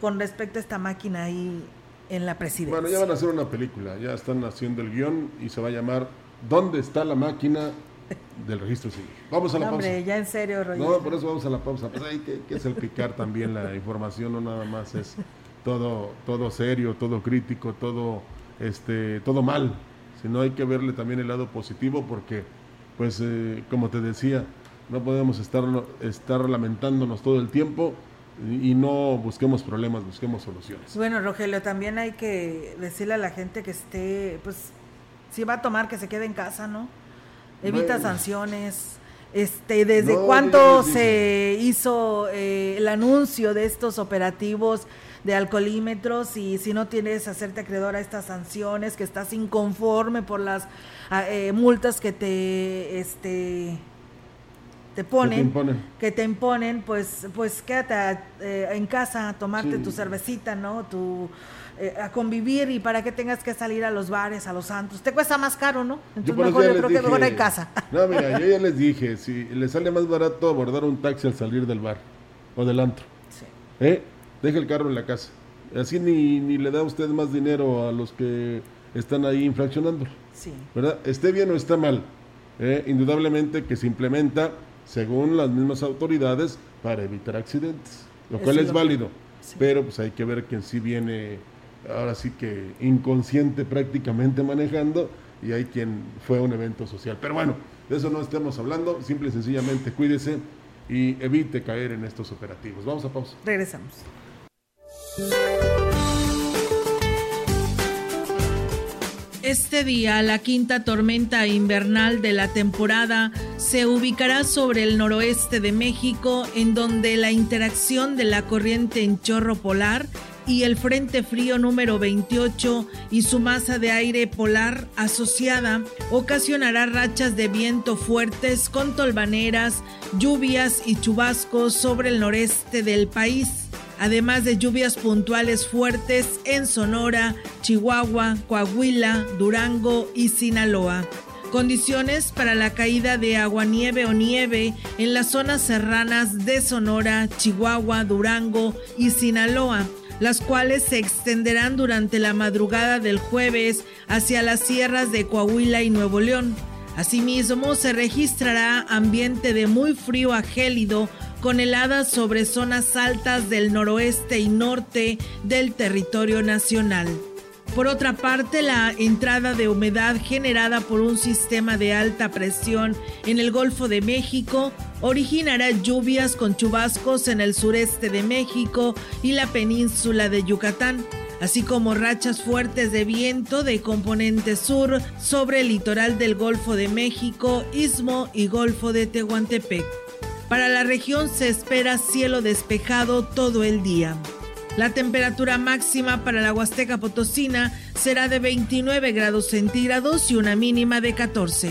con respecto a esta máquina ahí en la presidencia. Bueno, ya van a hacer una película, ya están haciendo el guion y se va a llamar ¿Dónde está la máquina del registro civil? Vamos a la No, pausa. hombre, ya en serio, Roger. No, por eso vamos a la pausa. Pues hay que, que salpicar también la información, no nada más es todo, todo serio, todo crítico, todo, este, todo mal, sino hay que verle también el lado positivo porque, pues, eh, como te decía, no podemos estar, estar lamentándonos todo el tiempo y, no busquemos problemas, busquemos soluciones. Bueno, Rogelio, también hay que decirle a la gente que esté, pues, si va a tomar, que se quede en casa, ¿no? Evita Bueno. sanciones. Este, ¿desde No, les se hizo eh, el anuncio de estos operativos de alcoholímetros y si no tienes hacerte acreedor a estas sanciones, que estás inconforme por las ah, eh, multas que te este te ponen, imponen. que te imponen, pues, pues quédate eh, en casa a tomarte Sí. tu cervecita, ¿no? Tu, eh, a convivir y para que tengas que salir a los bares, a los antros. Te cuesta más caro, ¿no? Entonces eso mejor yo creo que dije- mejor en casa. No, mira, yo ya les dije, si le sale más barato abordar un taxi al salir del bar o del antro, Sí. ¿eh? deje el carro en la casa. Así ni, ni le da usted más dinero a los que están ahí infraccionando, Sí. ¿verdad? Esté bien o está mal. ¿eh? Indudablemente que se implementa según las mismas autoridades para evitar accidentes, lo cual es válido. sí. Pero pues hay que ver quién sí viene, ahora sí que inconsciente prácticamente manejando y hay quien fue a un evento social. Pero bueno, de eso no estamos hablando, simple y sencillamente cuídese y evite caer en estos operativos. Vamos a pausa. Regresamos. Este día, la quinta tormenta invernal de la temporada se ubicará sobre el noroeste de México, en donde la interacción de la corriente en chorro polar y el Frente Frío número 28 y su masa de aire polar asociada ocasionará rachas de viento fuertes con tolvaneras, lluvias y chubascos sobre el noreste del país además de lluvias puntuales fuertes en Sonora, Chihuahua, Coahuila, Durango y Sinaloa. Condiciones para la caída de aguanieve o nieve en las zonas serranas de Sonora, Chihuahua, Durango y Sinaloa, las cuales se extenderán durante la madrugada del jueves hacia las sierras de Coahuila y Nuevo León. Asimismo, se registrará ambiente de muy frío a gélido con heladas sobre zonas altas del noroeste y norte del territorio nacional. Por otra parte, la entrada de humedad generada por un sistema de alta presión en el Golfo de México originará lluvias con chubascos en el sureste de México y la península de Yucatán, así como rachas fuertes de viento de componente sur sobre el litoral del Golfo de México, Istmo y Golfo de Tehuantepec. Para la región se espera cielo despejado todo el día. La temperatura máxima para la Huasteca Potosina será de 29 grados centígrados y una mínima de 14.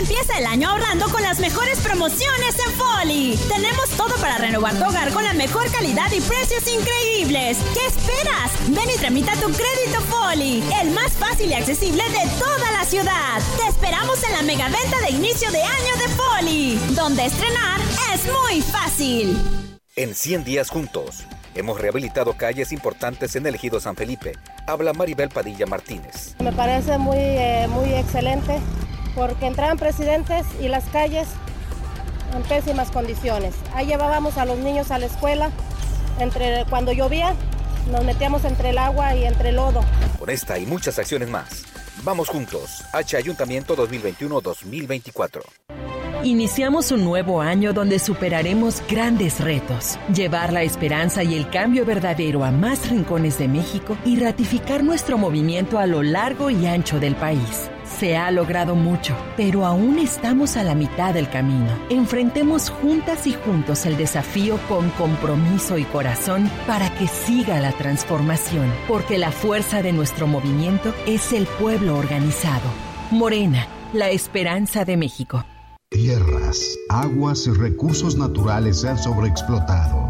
Empieza el año ahorrando con las mejores promociones en Foli. Tenemos todo para renovar tu hogar con la mejor calidad y precios increíbles. ¿Qué esperas? Ven y tramita tu crédito Foli, el más fácil y accesible de toda la ciudad. Te esperamos en la mega venta de inicio de año de Foli, donde estrenar es muy fácil. En 100 días juntos, hemos rehabilitado calles importantes en el ejido San Felipe. Habla Maribel Padilla Martínez. Me parece muy, eh, muy excelente porque entraban presidentes y las calles en pésimas condiciones. Ahí llevábamos a los niños a la escuela, entre, cuando llovía nos metíamos entre el agua y entre el lodo. Con esta y muchas acciones más, vamos juntos. H Ayuntamiento 2021-2024. Iniciamos un nuevo año donde superaremos grandes retos, llevar la esperanza y el cambio verdadero a más rincones de México y ratificar nuestro movimiento a lo largo y ancho del país. Se ha logrado mucho, pero aún estamos a la mitad del camino. Enfrentemos juntas y juntos el desafío con compromiso y corazón para que siga la transformación, porque la fuerza de nuestro movimiento es el pueblo organizado. Morena, la esperanza de México. Tierras, aguas y recursos naturales se han sobreexplotado.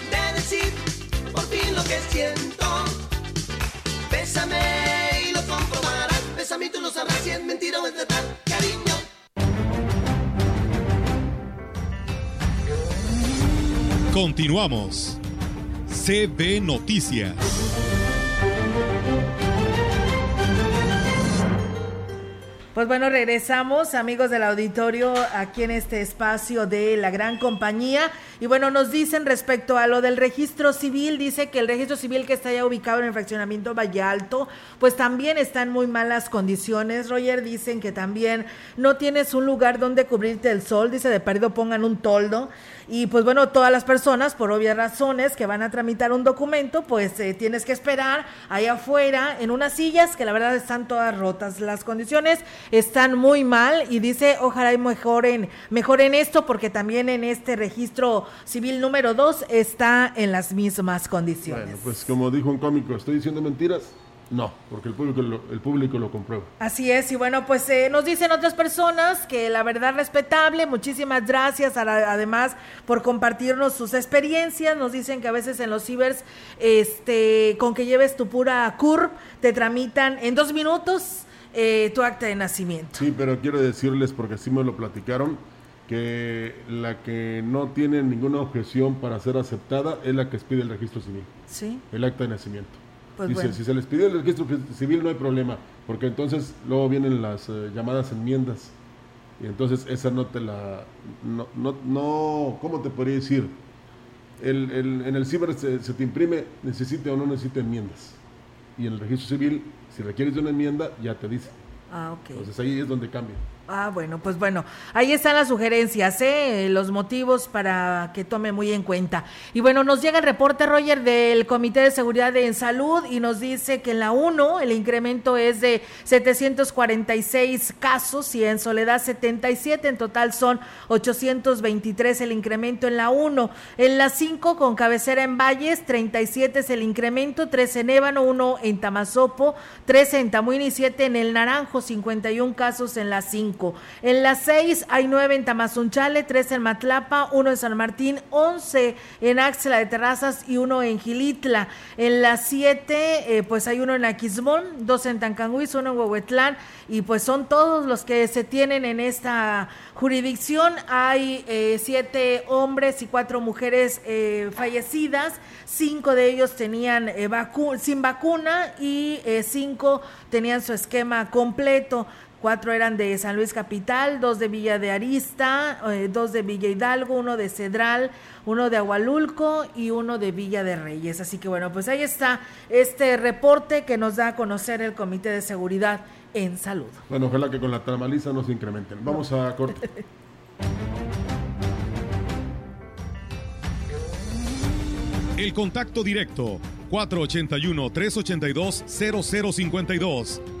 Continuamos. CB Noticias. Pues bueno, regresamos, amigos del auditorio, aquí en este espacio de la gran compañía. Y bueno, nos dicen respecto a lo del registro civil, dice que el registro civil que está ya ubicado en el fraccionamiento Valle Alto, pues también está en muy malas condiciones. Roger, dicen que también no tienes un lugar donde cubrirte el sol, dice de perdido pongan un toldo. Y pues bueno, todas las personas, por obvias razones, que van a tramitar un documento, pues eh, tienes que esperar ahí afuera en unas sillas que la verdad están todas rotas. Las condiciones están muy mal y dice, ojalá y mejoren, mejoren esto porque también en este registro civil número 2 está en las mismas condiciones. Bueno, pues como dijo un cómico, ¿estoy diciendo mentiras? No, porque el público lo, el público lo comprueba. Así es, y bueno, pues eh, nos dicen otras personas que la verdad respetable, muchísimas gracias a la- además por compartirnos sus experiencias, nos dicen que a veces en los cibers, este, con que lleves tu pura CURP, te tramitan en dos minutos eh, tu acta de nacimiento. Sí, pero quiero decirles, porque así me lo platicaron, que la que no tiene ninguna objeción para ser aceptada es la que expide el registro civil, Sí, el acta de nacimiento. Pues Dice, bueno. si se les pide el registro civil no hay problema, porque entonces luego vienen las eh, llamadas enmiendas. Y entonces esa no te la... No, no, no ¿cómo te podría decir? El, el- en el ciber se, se te imprime, necesite o no necesite enmiendas. Y en el registro civil, si requieres de una enmienda, ya te dice. Ah, ok. Entonces ahí es donde cambia. Ah, bueno, pues bueno, ahí están las sugerencias, ¿eh? los motivos para que tome muy en cuenta. Y bueno, nos llega el reporte, Roger, del Comité de Seguridad en Salud y nos dice que en la 1 el incremento es de 746 casos y en Soledad 77, en total son 823 el incremento en la 1. En la 5 con cabecera en Valles, 37 es el incremento, 3 en Ébano, 1 en Tamazopo, 3 en Tamuín y 7 en El Naranjo, 51 casos en la 5. En las seis hay nueve en Tamazunchale, tres en Matlapa, uno en San Martín, once en Axela de Terrazas y uno en Gilitla. En las siete, eh, pues hay uno en Aquismón, dos en Tancanguis, uno en Huehuetlán y pues son todos los que se tienen en esta jurisdicción. Hay eh, siete hombres y cuatro mujeres eh, fallecidas, cinco de ellos tenían sin vacuna y cinco tenían su esquema completo. Cuatro eran de San Luis Capital, dos de Villa de Arista, eh, dos de Villa Hidalgo, uno de Cedral, uno de Agualulco y uno de Villa de Reyes. Así que bueno, pues ahí está este reporte que nos da a conocer el Comité de Seguridad en Salud. Bueno, ojalá que con la tamaliza no se incrementen. Vamos a corte. El contacto directo 481-382-0052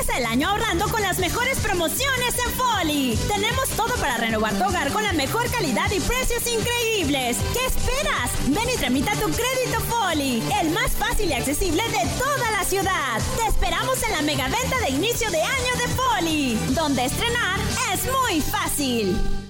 Empieza el año ahorrando con las mejores promociones en Foli. Tenemos todo para renovar tu hogar con la mejor calidad y precios increíbles. ¿Qué esperas? Ven y tramita tu crédito Foli, el más fácil y accesible de toda la ciudad. Te esperamos en la mega venta de inicio de año de Foli, donde estrenar es muy fácil.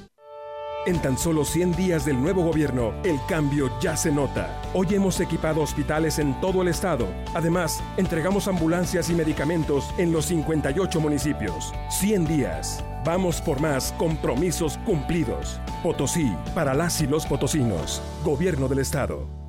En tan solo 100 días del nuevo gobierno, el cambio ya se nota. Hoy hemos equipado hospitales en todo el estado. Además, entregamos ambulancias y medicamentos en los 58 municipios. 100 días. Vamos por más compromisos cumplidos. Potosí, para las y los potosinos. Gobierno del estado.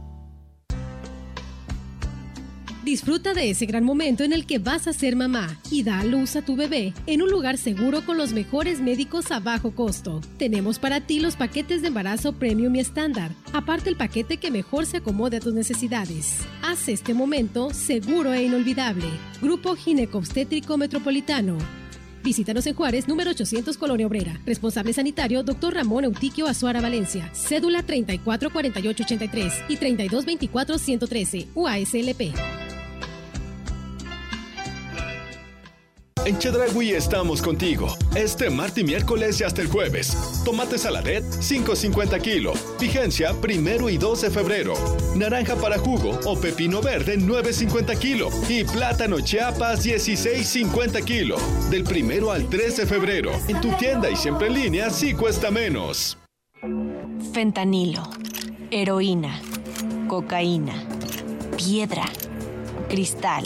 Disfruta de ese gran momento en el que vas a ser mamá y da a luz a tu bebé en un lugar seguro con los mejores médicos a bajo costo. Tenemos para ti los paquetes de embarazo premium y estándar, aparte el paquete que mejor se acomode a tus necesidades. Haz este momento seguro e inolvidable. Grupo Ginecobstétrico Metropolitano. Visítanos en Juárez, número 800, Colonia Obrera. Responsable sanitario, Dr. Ramón Eutiquio Azuara Valencia. Cédula 344883 y 3224-113, UASLP. En Chedragui estamos contigo. Este martes miércoles y hasta el jueves. Tomate saladet, 5.50 kilo. Vigencia primero y 2 de febrero. Naranja para jugo o pepino verde, 9.50 kilo. Y plátano chiapas, 16.50 kilo. Del primero al 3 de febrero. En tu tienda y siempre en línea, sí cuesta menos. Fentanilo. Heroína. Cocaína. Piedra. Cristal.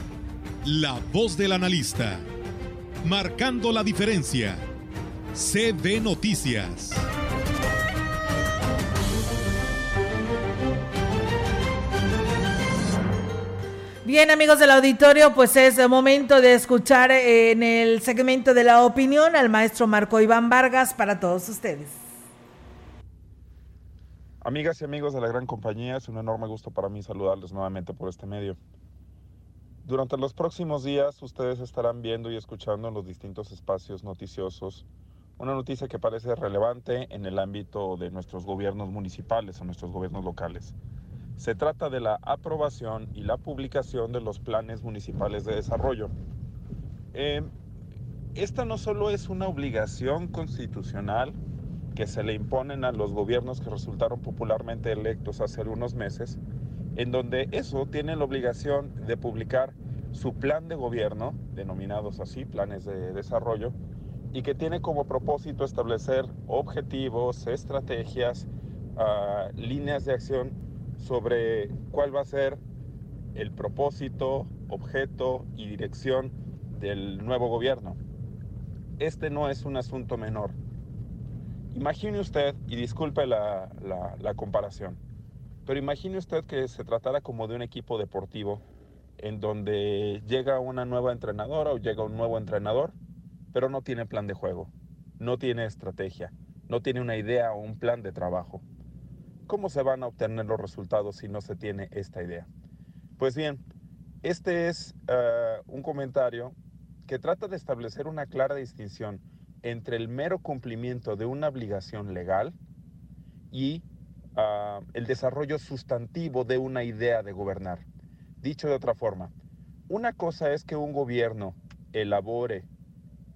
la voz del analista. Marcando la diferencia. CB Noticias. Bien, amigos del auditorio, pues es el momento de escuchar en el segmento de la opinión al maestro Marco Iván Vargas para todos ustedes. Amigas y amigos de la gran compañía, es un enorme gusto para mí saludarles nuevamente por este medio. Durante los próximos días ustedes estarán viendo y escuchando en los distintos espacios noticiosos una noticia que parece relevante en el ámbito de nuestros gobiernos municipales o nuestros gobiernos locales. Se trata de la aprobación y la publicación de los planes municipales de desarrollo. Eh, esta no solo es una obligación constitucional que se le imponen a los gobiernos que resultaron popularmente electos hace algunos meses, en donde eso tiene la obligación de publicar su plan de gobierno, denominados así, planes de desarrollo, y que tiene como propósito establecer objetivos, estrategias, ah, líneas de acción sobre cuál va a ser el propósito, objeto y dirección del nuevo gobierno. Este no es un asunto menor. Imagine usted, y disculpe la, la comparación, pero imagine usted que se tratara como de un equipo deportivo en donde llega una nueva entrenadora o llega un nuevo entrenador, pero no tiene plan de juego, no tiene estrategia, no tiene una idea o un plan de trabajo. ¿Cómo se van a obtener los resultados si no se tiene esta idea? Pues bien, este es eh, un comentario que trata de establecer una clara distinción entre el mero cumplimiento de una obligación legal y ah, el desarrollo sustantivo de una idea de gobernar. Dicho de otra forma, una cosa es que un gobierno elabore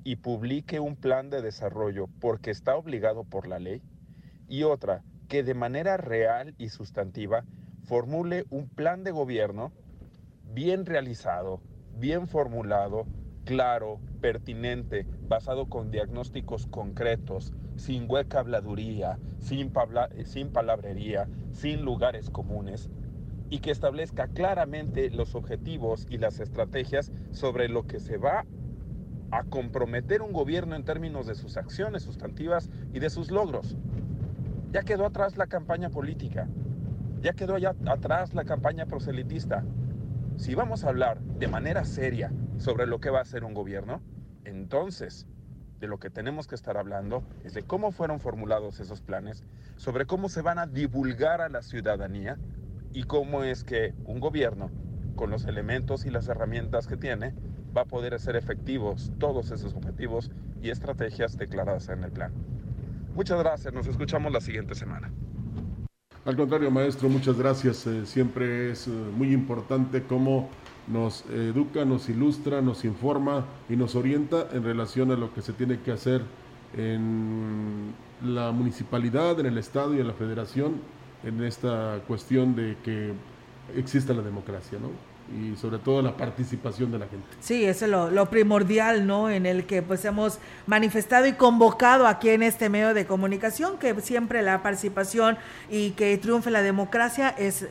y publique un plan de desarrollo porque está obligado por la ley y otra que de manera real y sustantiva formule un plan de gobierno bien realizado, bien formulado, claro, pertinente, basado con diagnósticos concretos, sin hueca habladuría, sin, sin palabrería, sin lugares comunes, y que establezca claramente los objetivos y las estrategias sobre lo que se va a comprometer un gobierno en términos de sus acciones sustantivas y de sus logros. Ya quedó atrás la campaña política, ya quedó ya atrás la campaña proselitista. Si vamos a hablar de manera seria sobre lo que va a hacer un gobierno, entonces de lo que tenemos que estar hablando es de cómo fueron formulados esos planes, sobre cómo se van a divulgar a la ciudadanía y cómo es que un gobierno, con los elementos y las herramientas que tiene, va a poder hacer efectivos todos esos objetivos y estrategias declaradas en el plan. Muchas gracias, nos escuchamos la siguiente semana. Al contrario, maestro, muchas gracias. Eh, siempre es eh, muy importante cómo nos educa, nos ilustra, nos informa y nos orienta en relación a lo que se tiene que hacer en la municipalidad, en el Estado y en la Federación en esta cuestión de que exista la democracia, ¿no? Y sobre todo la participación de la gente. Sí, eso es lo, primordial, ¿no? En el que pues hemos manifestado y convocado aquí en este medio de comunicación, que siempre la participación y que triunfe la democracia es,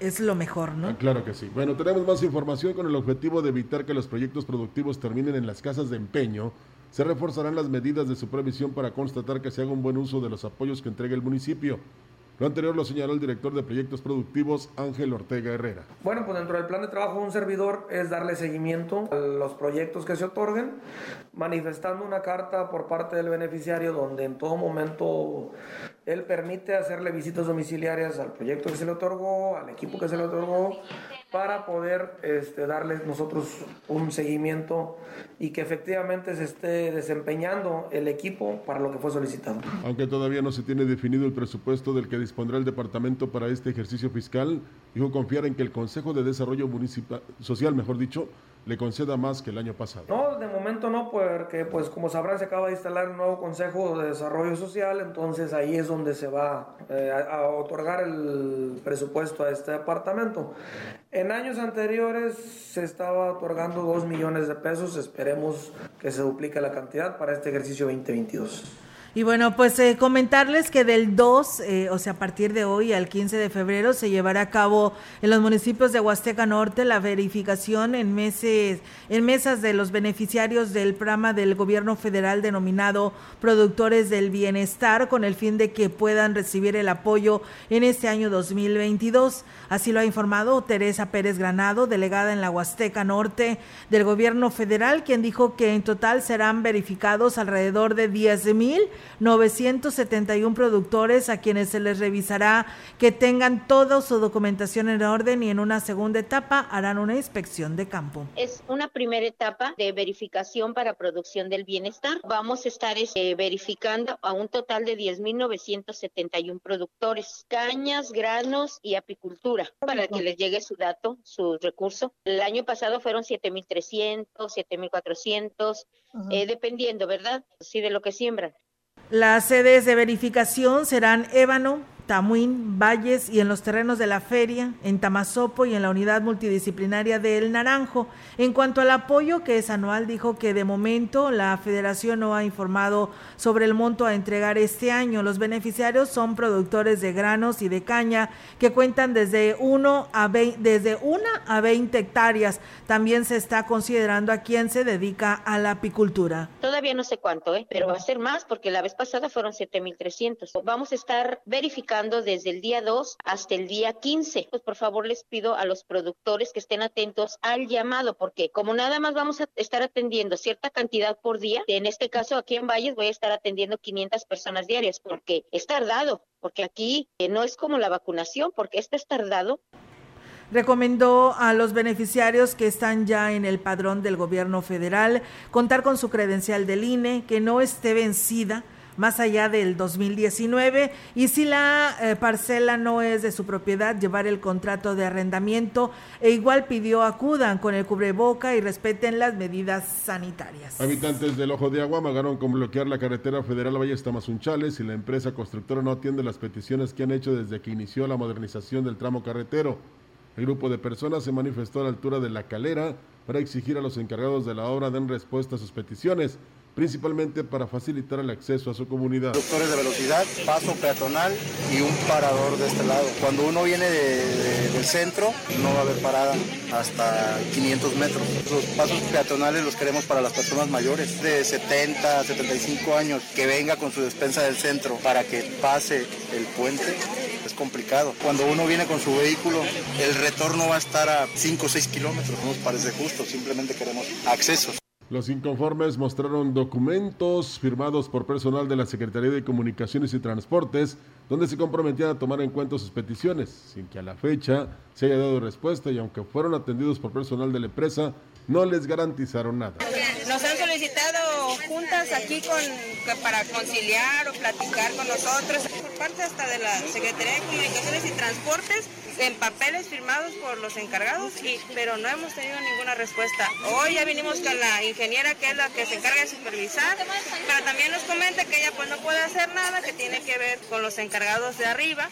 es lo mejor, ¿no? Ah, claro que sí. Bueno, tenemos más información con el objetivo de evitar que los proyectos productivos terminen en las casas de empeño. Se reforzarán las medidas de supervisión para constatar que se haga un buen uso de los apoyos que entrega el municipio. Lo anterior lo señaló el director de proyectos productivos Ángel Ortega Herrera. Bueno, pues dentro del plan de trabajo de un servidor es darle seguimiento a los proyectos que se otorguen, manifestando una carta por parte del beneficiario donde en todo momento él permite hacerle visitas domiciliarias al proyecto que se le otorgó, al equipo que se le otorgó, para poder este, darles nosotros un seguimiento y que efectivamente se esté desempeñando el equipo para lo que fue solicitado. Aunque todavía no se tiene definido el presupuesto del que dispondrá el departamento para este ejercicio fiscal, dijo confiar en que el Consejo de Desarrollo Municipal, Social, mejor dicho, le conceda más que el año pasado. No, de momento no, porque pues como sabrán se acaba de instalar un nuevo Consejo de Desarrollo Social, entonces ahí es donde se va eh, a, otorgar el presupuesto a este departamento. En años anteriores se estaba otorgando 2 millones de pesos, esperemos que se duplique la cantidad para este ejercicio 2022. Y bueno, pues eh, comentarles que del 2, eh, o sea, a partir de hoy al 15 de febrero, se llevará a cabo en los municipios de Huasteca Norte la verificación en meses, en mesas de los beneficiarios del programa del gobierno federal denominado Productores del Bienestar, con el fin de que puedan recibir el apoyo en este año 2022. Así lo ha informado Teresa Pérez Granado, delegada en la Huasteca Norte del gobierno federal, quien dijo que en total serán verificados alrededor de 10 mil 971 productores a quienes se les revisará que tengan toda su documentación en orden y en una segunda etapa harán una inspección de campo. Es una primera etapa de verificación para producción del bienestar. Vamos a estar este, verificando a un total de 10.971 productores, cañas, granos y apicultura, para que les llegue su dato, su recurso. El año pasado fueron 7.300, 7.400, eh, dependiendo, ¿verdad? Sí, de lo que siembran. Las sedes de verificación serán Ébano, Tamuín, Valles y en los terrenos de la feria, en Tamazopo y en la unidad multidisciplinaria del Naranjo. En cuanto al apoyo que es anual, dijo que de momento la federación no ha informado sobre el monto a entregar este año. Los beneficiarios son productores de granos y de caña que cuentan desde, uno a desde una a 20 hectáreas. También se está considerando a quien se dedica a la apicultura. Todavía no sé cuánto, ¿eh? pero va a ser más porque la vez pasada fueron 7.300. Vamos a estar verificando desde el día 2 hasta el día 15. Pues por favor les pido a los productores que estén atentos al llamado porque como nada más vamos a estar atendiendo cierta cantidad por día, en este caso aquí en Valles voy a estar atendiendo 500 personas diarias porque es tardado, porque aquí eh, no es como la vacunación, porque esto es tardado recomendó a los beneficiarios que están ya en el padrón del gobierno federal contar con su credencial del INE, que no esté vencida más allá del 2019 y si la eh, parcela no es de su propiedad, llevar el contrato de arrendamiento e igual pidió acudan con el cubreboca y respeten las medidas sanitarias. Habitantes del Ojo de Agua amagaron con bloquear la carretera federal Valle Tamazunchales y la empresa constructora no atiende las peticiones que han hecho desde que inició la modernización del tramo carretero. El grupo de personas se manifestó a la altura de la calera para exigir a los encargados de la obra den respuesta a sus peticiones principalmente para facilitar el acceso a su comunidad. Conductores de velocidad, paso peatonal y un parador de este lado. Cuando uno viene del centro, no va a haber parada hasta 500 metros. Los pasos peatonales los queremos para las personas mayores de 70, 75 años, que venga con su despensa del centro para que pase el puente. Es complicado. Cuando uno viene con su vehículo, el retorno va a estar a 5 o 6 kilómetros. No nos parece justo, simplemente queremos accesos. Los inconformes mostraron documentos firmados por personal de la Secretaría de Comunicaciones y Transportes, donde se comprometían a tomar en cuenta sus peticiones, sin que a la fecha se haya dado respuesta y aunque fueron atendidos por personal de la empresa, no les garantizaron nada. Solicitado juntas aquí con, para conciliar o platicar con nosotros, por parte hasta de la Secretaría de Comunicaciones y Transportes, en papeles firmados por los encargados, y, pero no hemos tenido ninguna respuesta. Hoy ya vinimos con la ingeniera que es la que se encarga de supervisar, pero también nos comenta que ella pues no puede hacer nada, que tiene que ver con los encargados de arriba.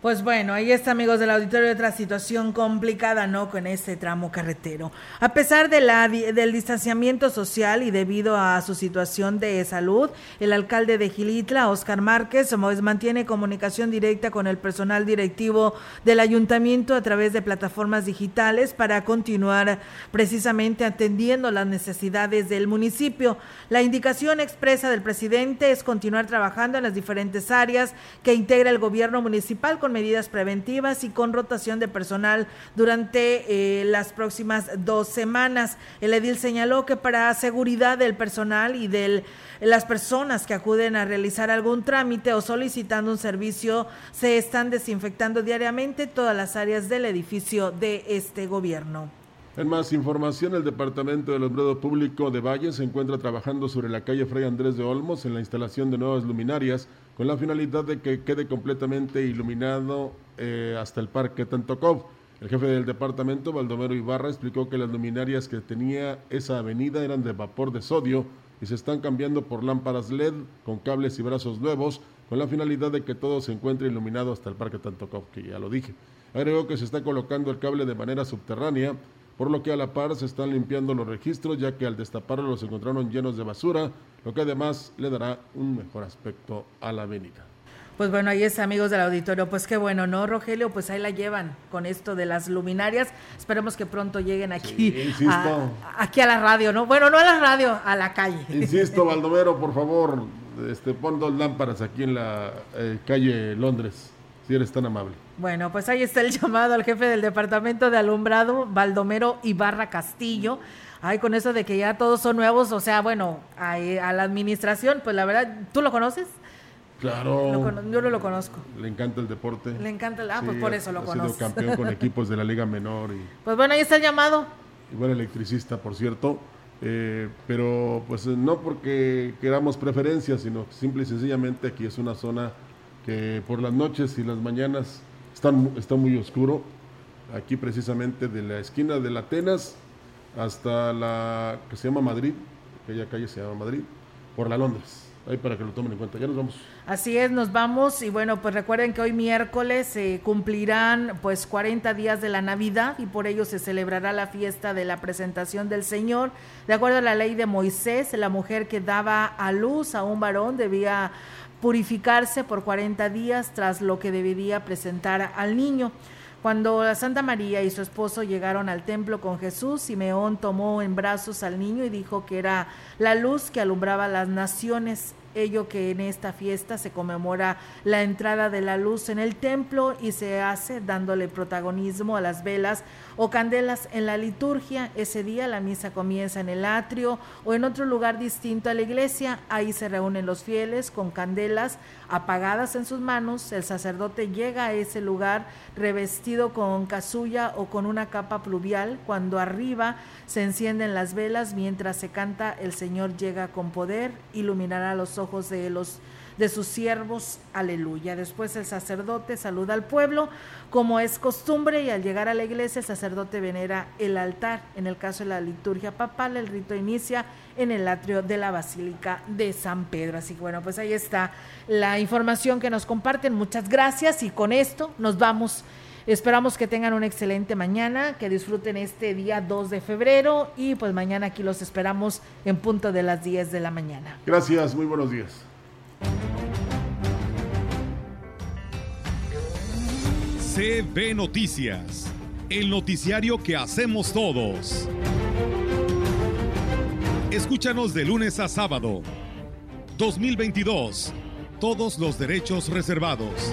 Pues bueno, ahí está, amigos del auditorio, otra situación complicada, ¿no? Con este tramo carretero. A pesar de la, del distanciamiento social y debido a su situación de salud, el alcalde de Gilitla, Oscar Márquez, mantiene comunicación directa con el personal directivo del ayuntamiento a través de plataformas digitales para continuar precisamente atendiendo las necesidades del municipio. La indicación expresa del presidente es continuar trabajando en las diferentes áreas que integra el gobierno municipal medidas preventivas y con rotación de personal durante eh, las próximas dos semanas. El edil señaló que para seguridad del personal y de las personas que acuden a realizar algún trámite o solicitando un servicio, se están desinfectando diariamente todas las áreas del edificio de este gobierno. En más información, el Departamento del Alumbrado Público de Valle se encuentra trabajando sobre la calle Fray Andrés de Olmos en la instalación de nuevas luminarias con la finalidad de que quede completamente iluminado eh, hasta el Parque Tantocov. El jefe del departamento, Baldomero Ibarra, explicó que las luminarias que tenía esa avenida eran de vapor de sodio y se están cambiando por lámparas LED con cables y brazos nuevos con la finalidad de que todo se encuentre iluminado hasta el Parque Tantocov, que ya lo dije. Agregó que se está colocando el cable de manera subterránea por lo que a la par se están limpiando los registros ya que al destaparlos los encontraron llenos de basura, lo que además le dará un mejor aspecto a la avenida. Pues bueno, ahí es amigos del auditorio, pues qué bueno, ¿no, Rogelio? Pues ahí la llevan con esto de las luminarias. Esperemos que pronto lleguen aquí, a, aquí a la radio, ¿no? Bueno, no a la radio, a la calle. Insisto, Baldomero, por favor, este, pon dos lámparas aquí en la eh, calle Londres, si eres tan amable. Bueno, pues ahí está el llamado al jefe del departamento de alumbrado, Baldomero Ibarra Castillo. Ay, con eso de que ya todos son nuevos, o sea, bueno, a, la administración, pues la verdad, ¿tú lo conoces? Claro. yo no lo conozco. Le encanta el deporte. Le encanta el... Ah, pues por eso lo conozco. Ha sido campeón con equipos de la Liga Menor. Y, pues bueno, ahí está el llamado. Y buen electricista, por cierto. Eh, pero pues no porque queramos preferencias, sino simple y sencillamente aquí es una zona por las noches y las mañanas está muy oscuro. Aquí precisamente de la esquina de la Atenas hasta la que se llama Madrid, aquella calle se llama Madrid, por la Londres. Ahí para que lo tomen en cuenta. Ya nos vamos. Así es, nos vamos y bueno, pues recuerden que hoy miércoles se cumplirán pues 40 días de la Navidad y por ello se celebrará la fiesta de la presentación del Señor. De acuerdo a la ley de Moisés, la mujer que daba a luz a un varón debía purificarse por 40 días tras lo que debería presentar al niño. Cuando la Santa María y su esposo llegaron al templo con Jesús, Simeón tomó en brazos al niño y dijo que era la luz que alumbraba las naciones ello que en esta fiesta se conmemora la entrada de la luz en el templo y se hace dándole protagonismo a las velas o candelas en la liturgia. Ese día la misa comienza en el atrio o en otro lugar distinto a la iglesia. Ahí se reúnen los fieles con candelas apagadas en sus manos. El sacerdote llega a ese lugar revestido con casulla o con una capa pluvial. Cuando arriba se encienden las velas mientras se canta El Señor llega con poder, iluminará los ojos de los de sus siervos. Aleluya. Después el sacerdote saluda al pueblo como es costumbre y al llegar a la iglesia el sacerdote venera el altar. En el caso de la liturgia papal el rito inicia en el atrio de la Basílica de San Pedro. Así que bueno, pues ahí está la información que nos comparten. Muchas gracias y con esto nos vamos. Esperamos que tengan una excelente mañana, que disfruten este día 2 de febrero y pues mañana aquí los esperamos en punto de las 10 de la mañana. Gracias, muy buenos días. CB Noticias, el noticiario que hacemos todos. Escúchanos de lunes a sábado. 2022. Todos los derechos reservados.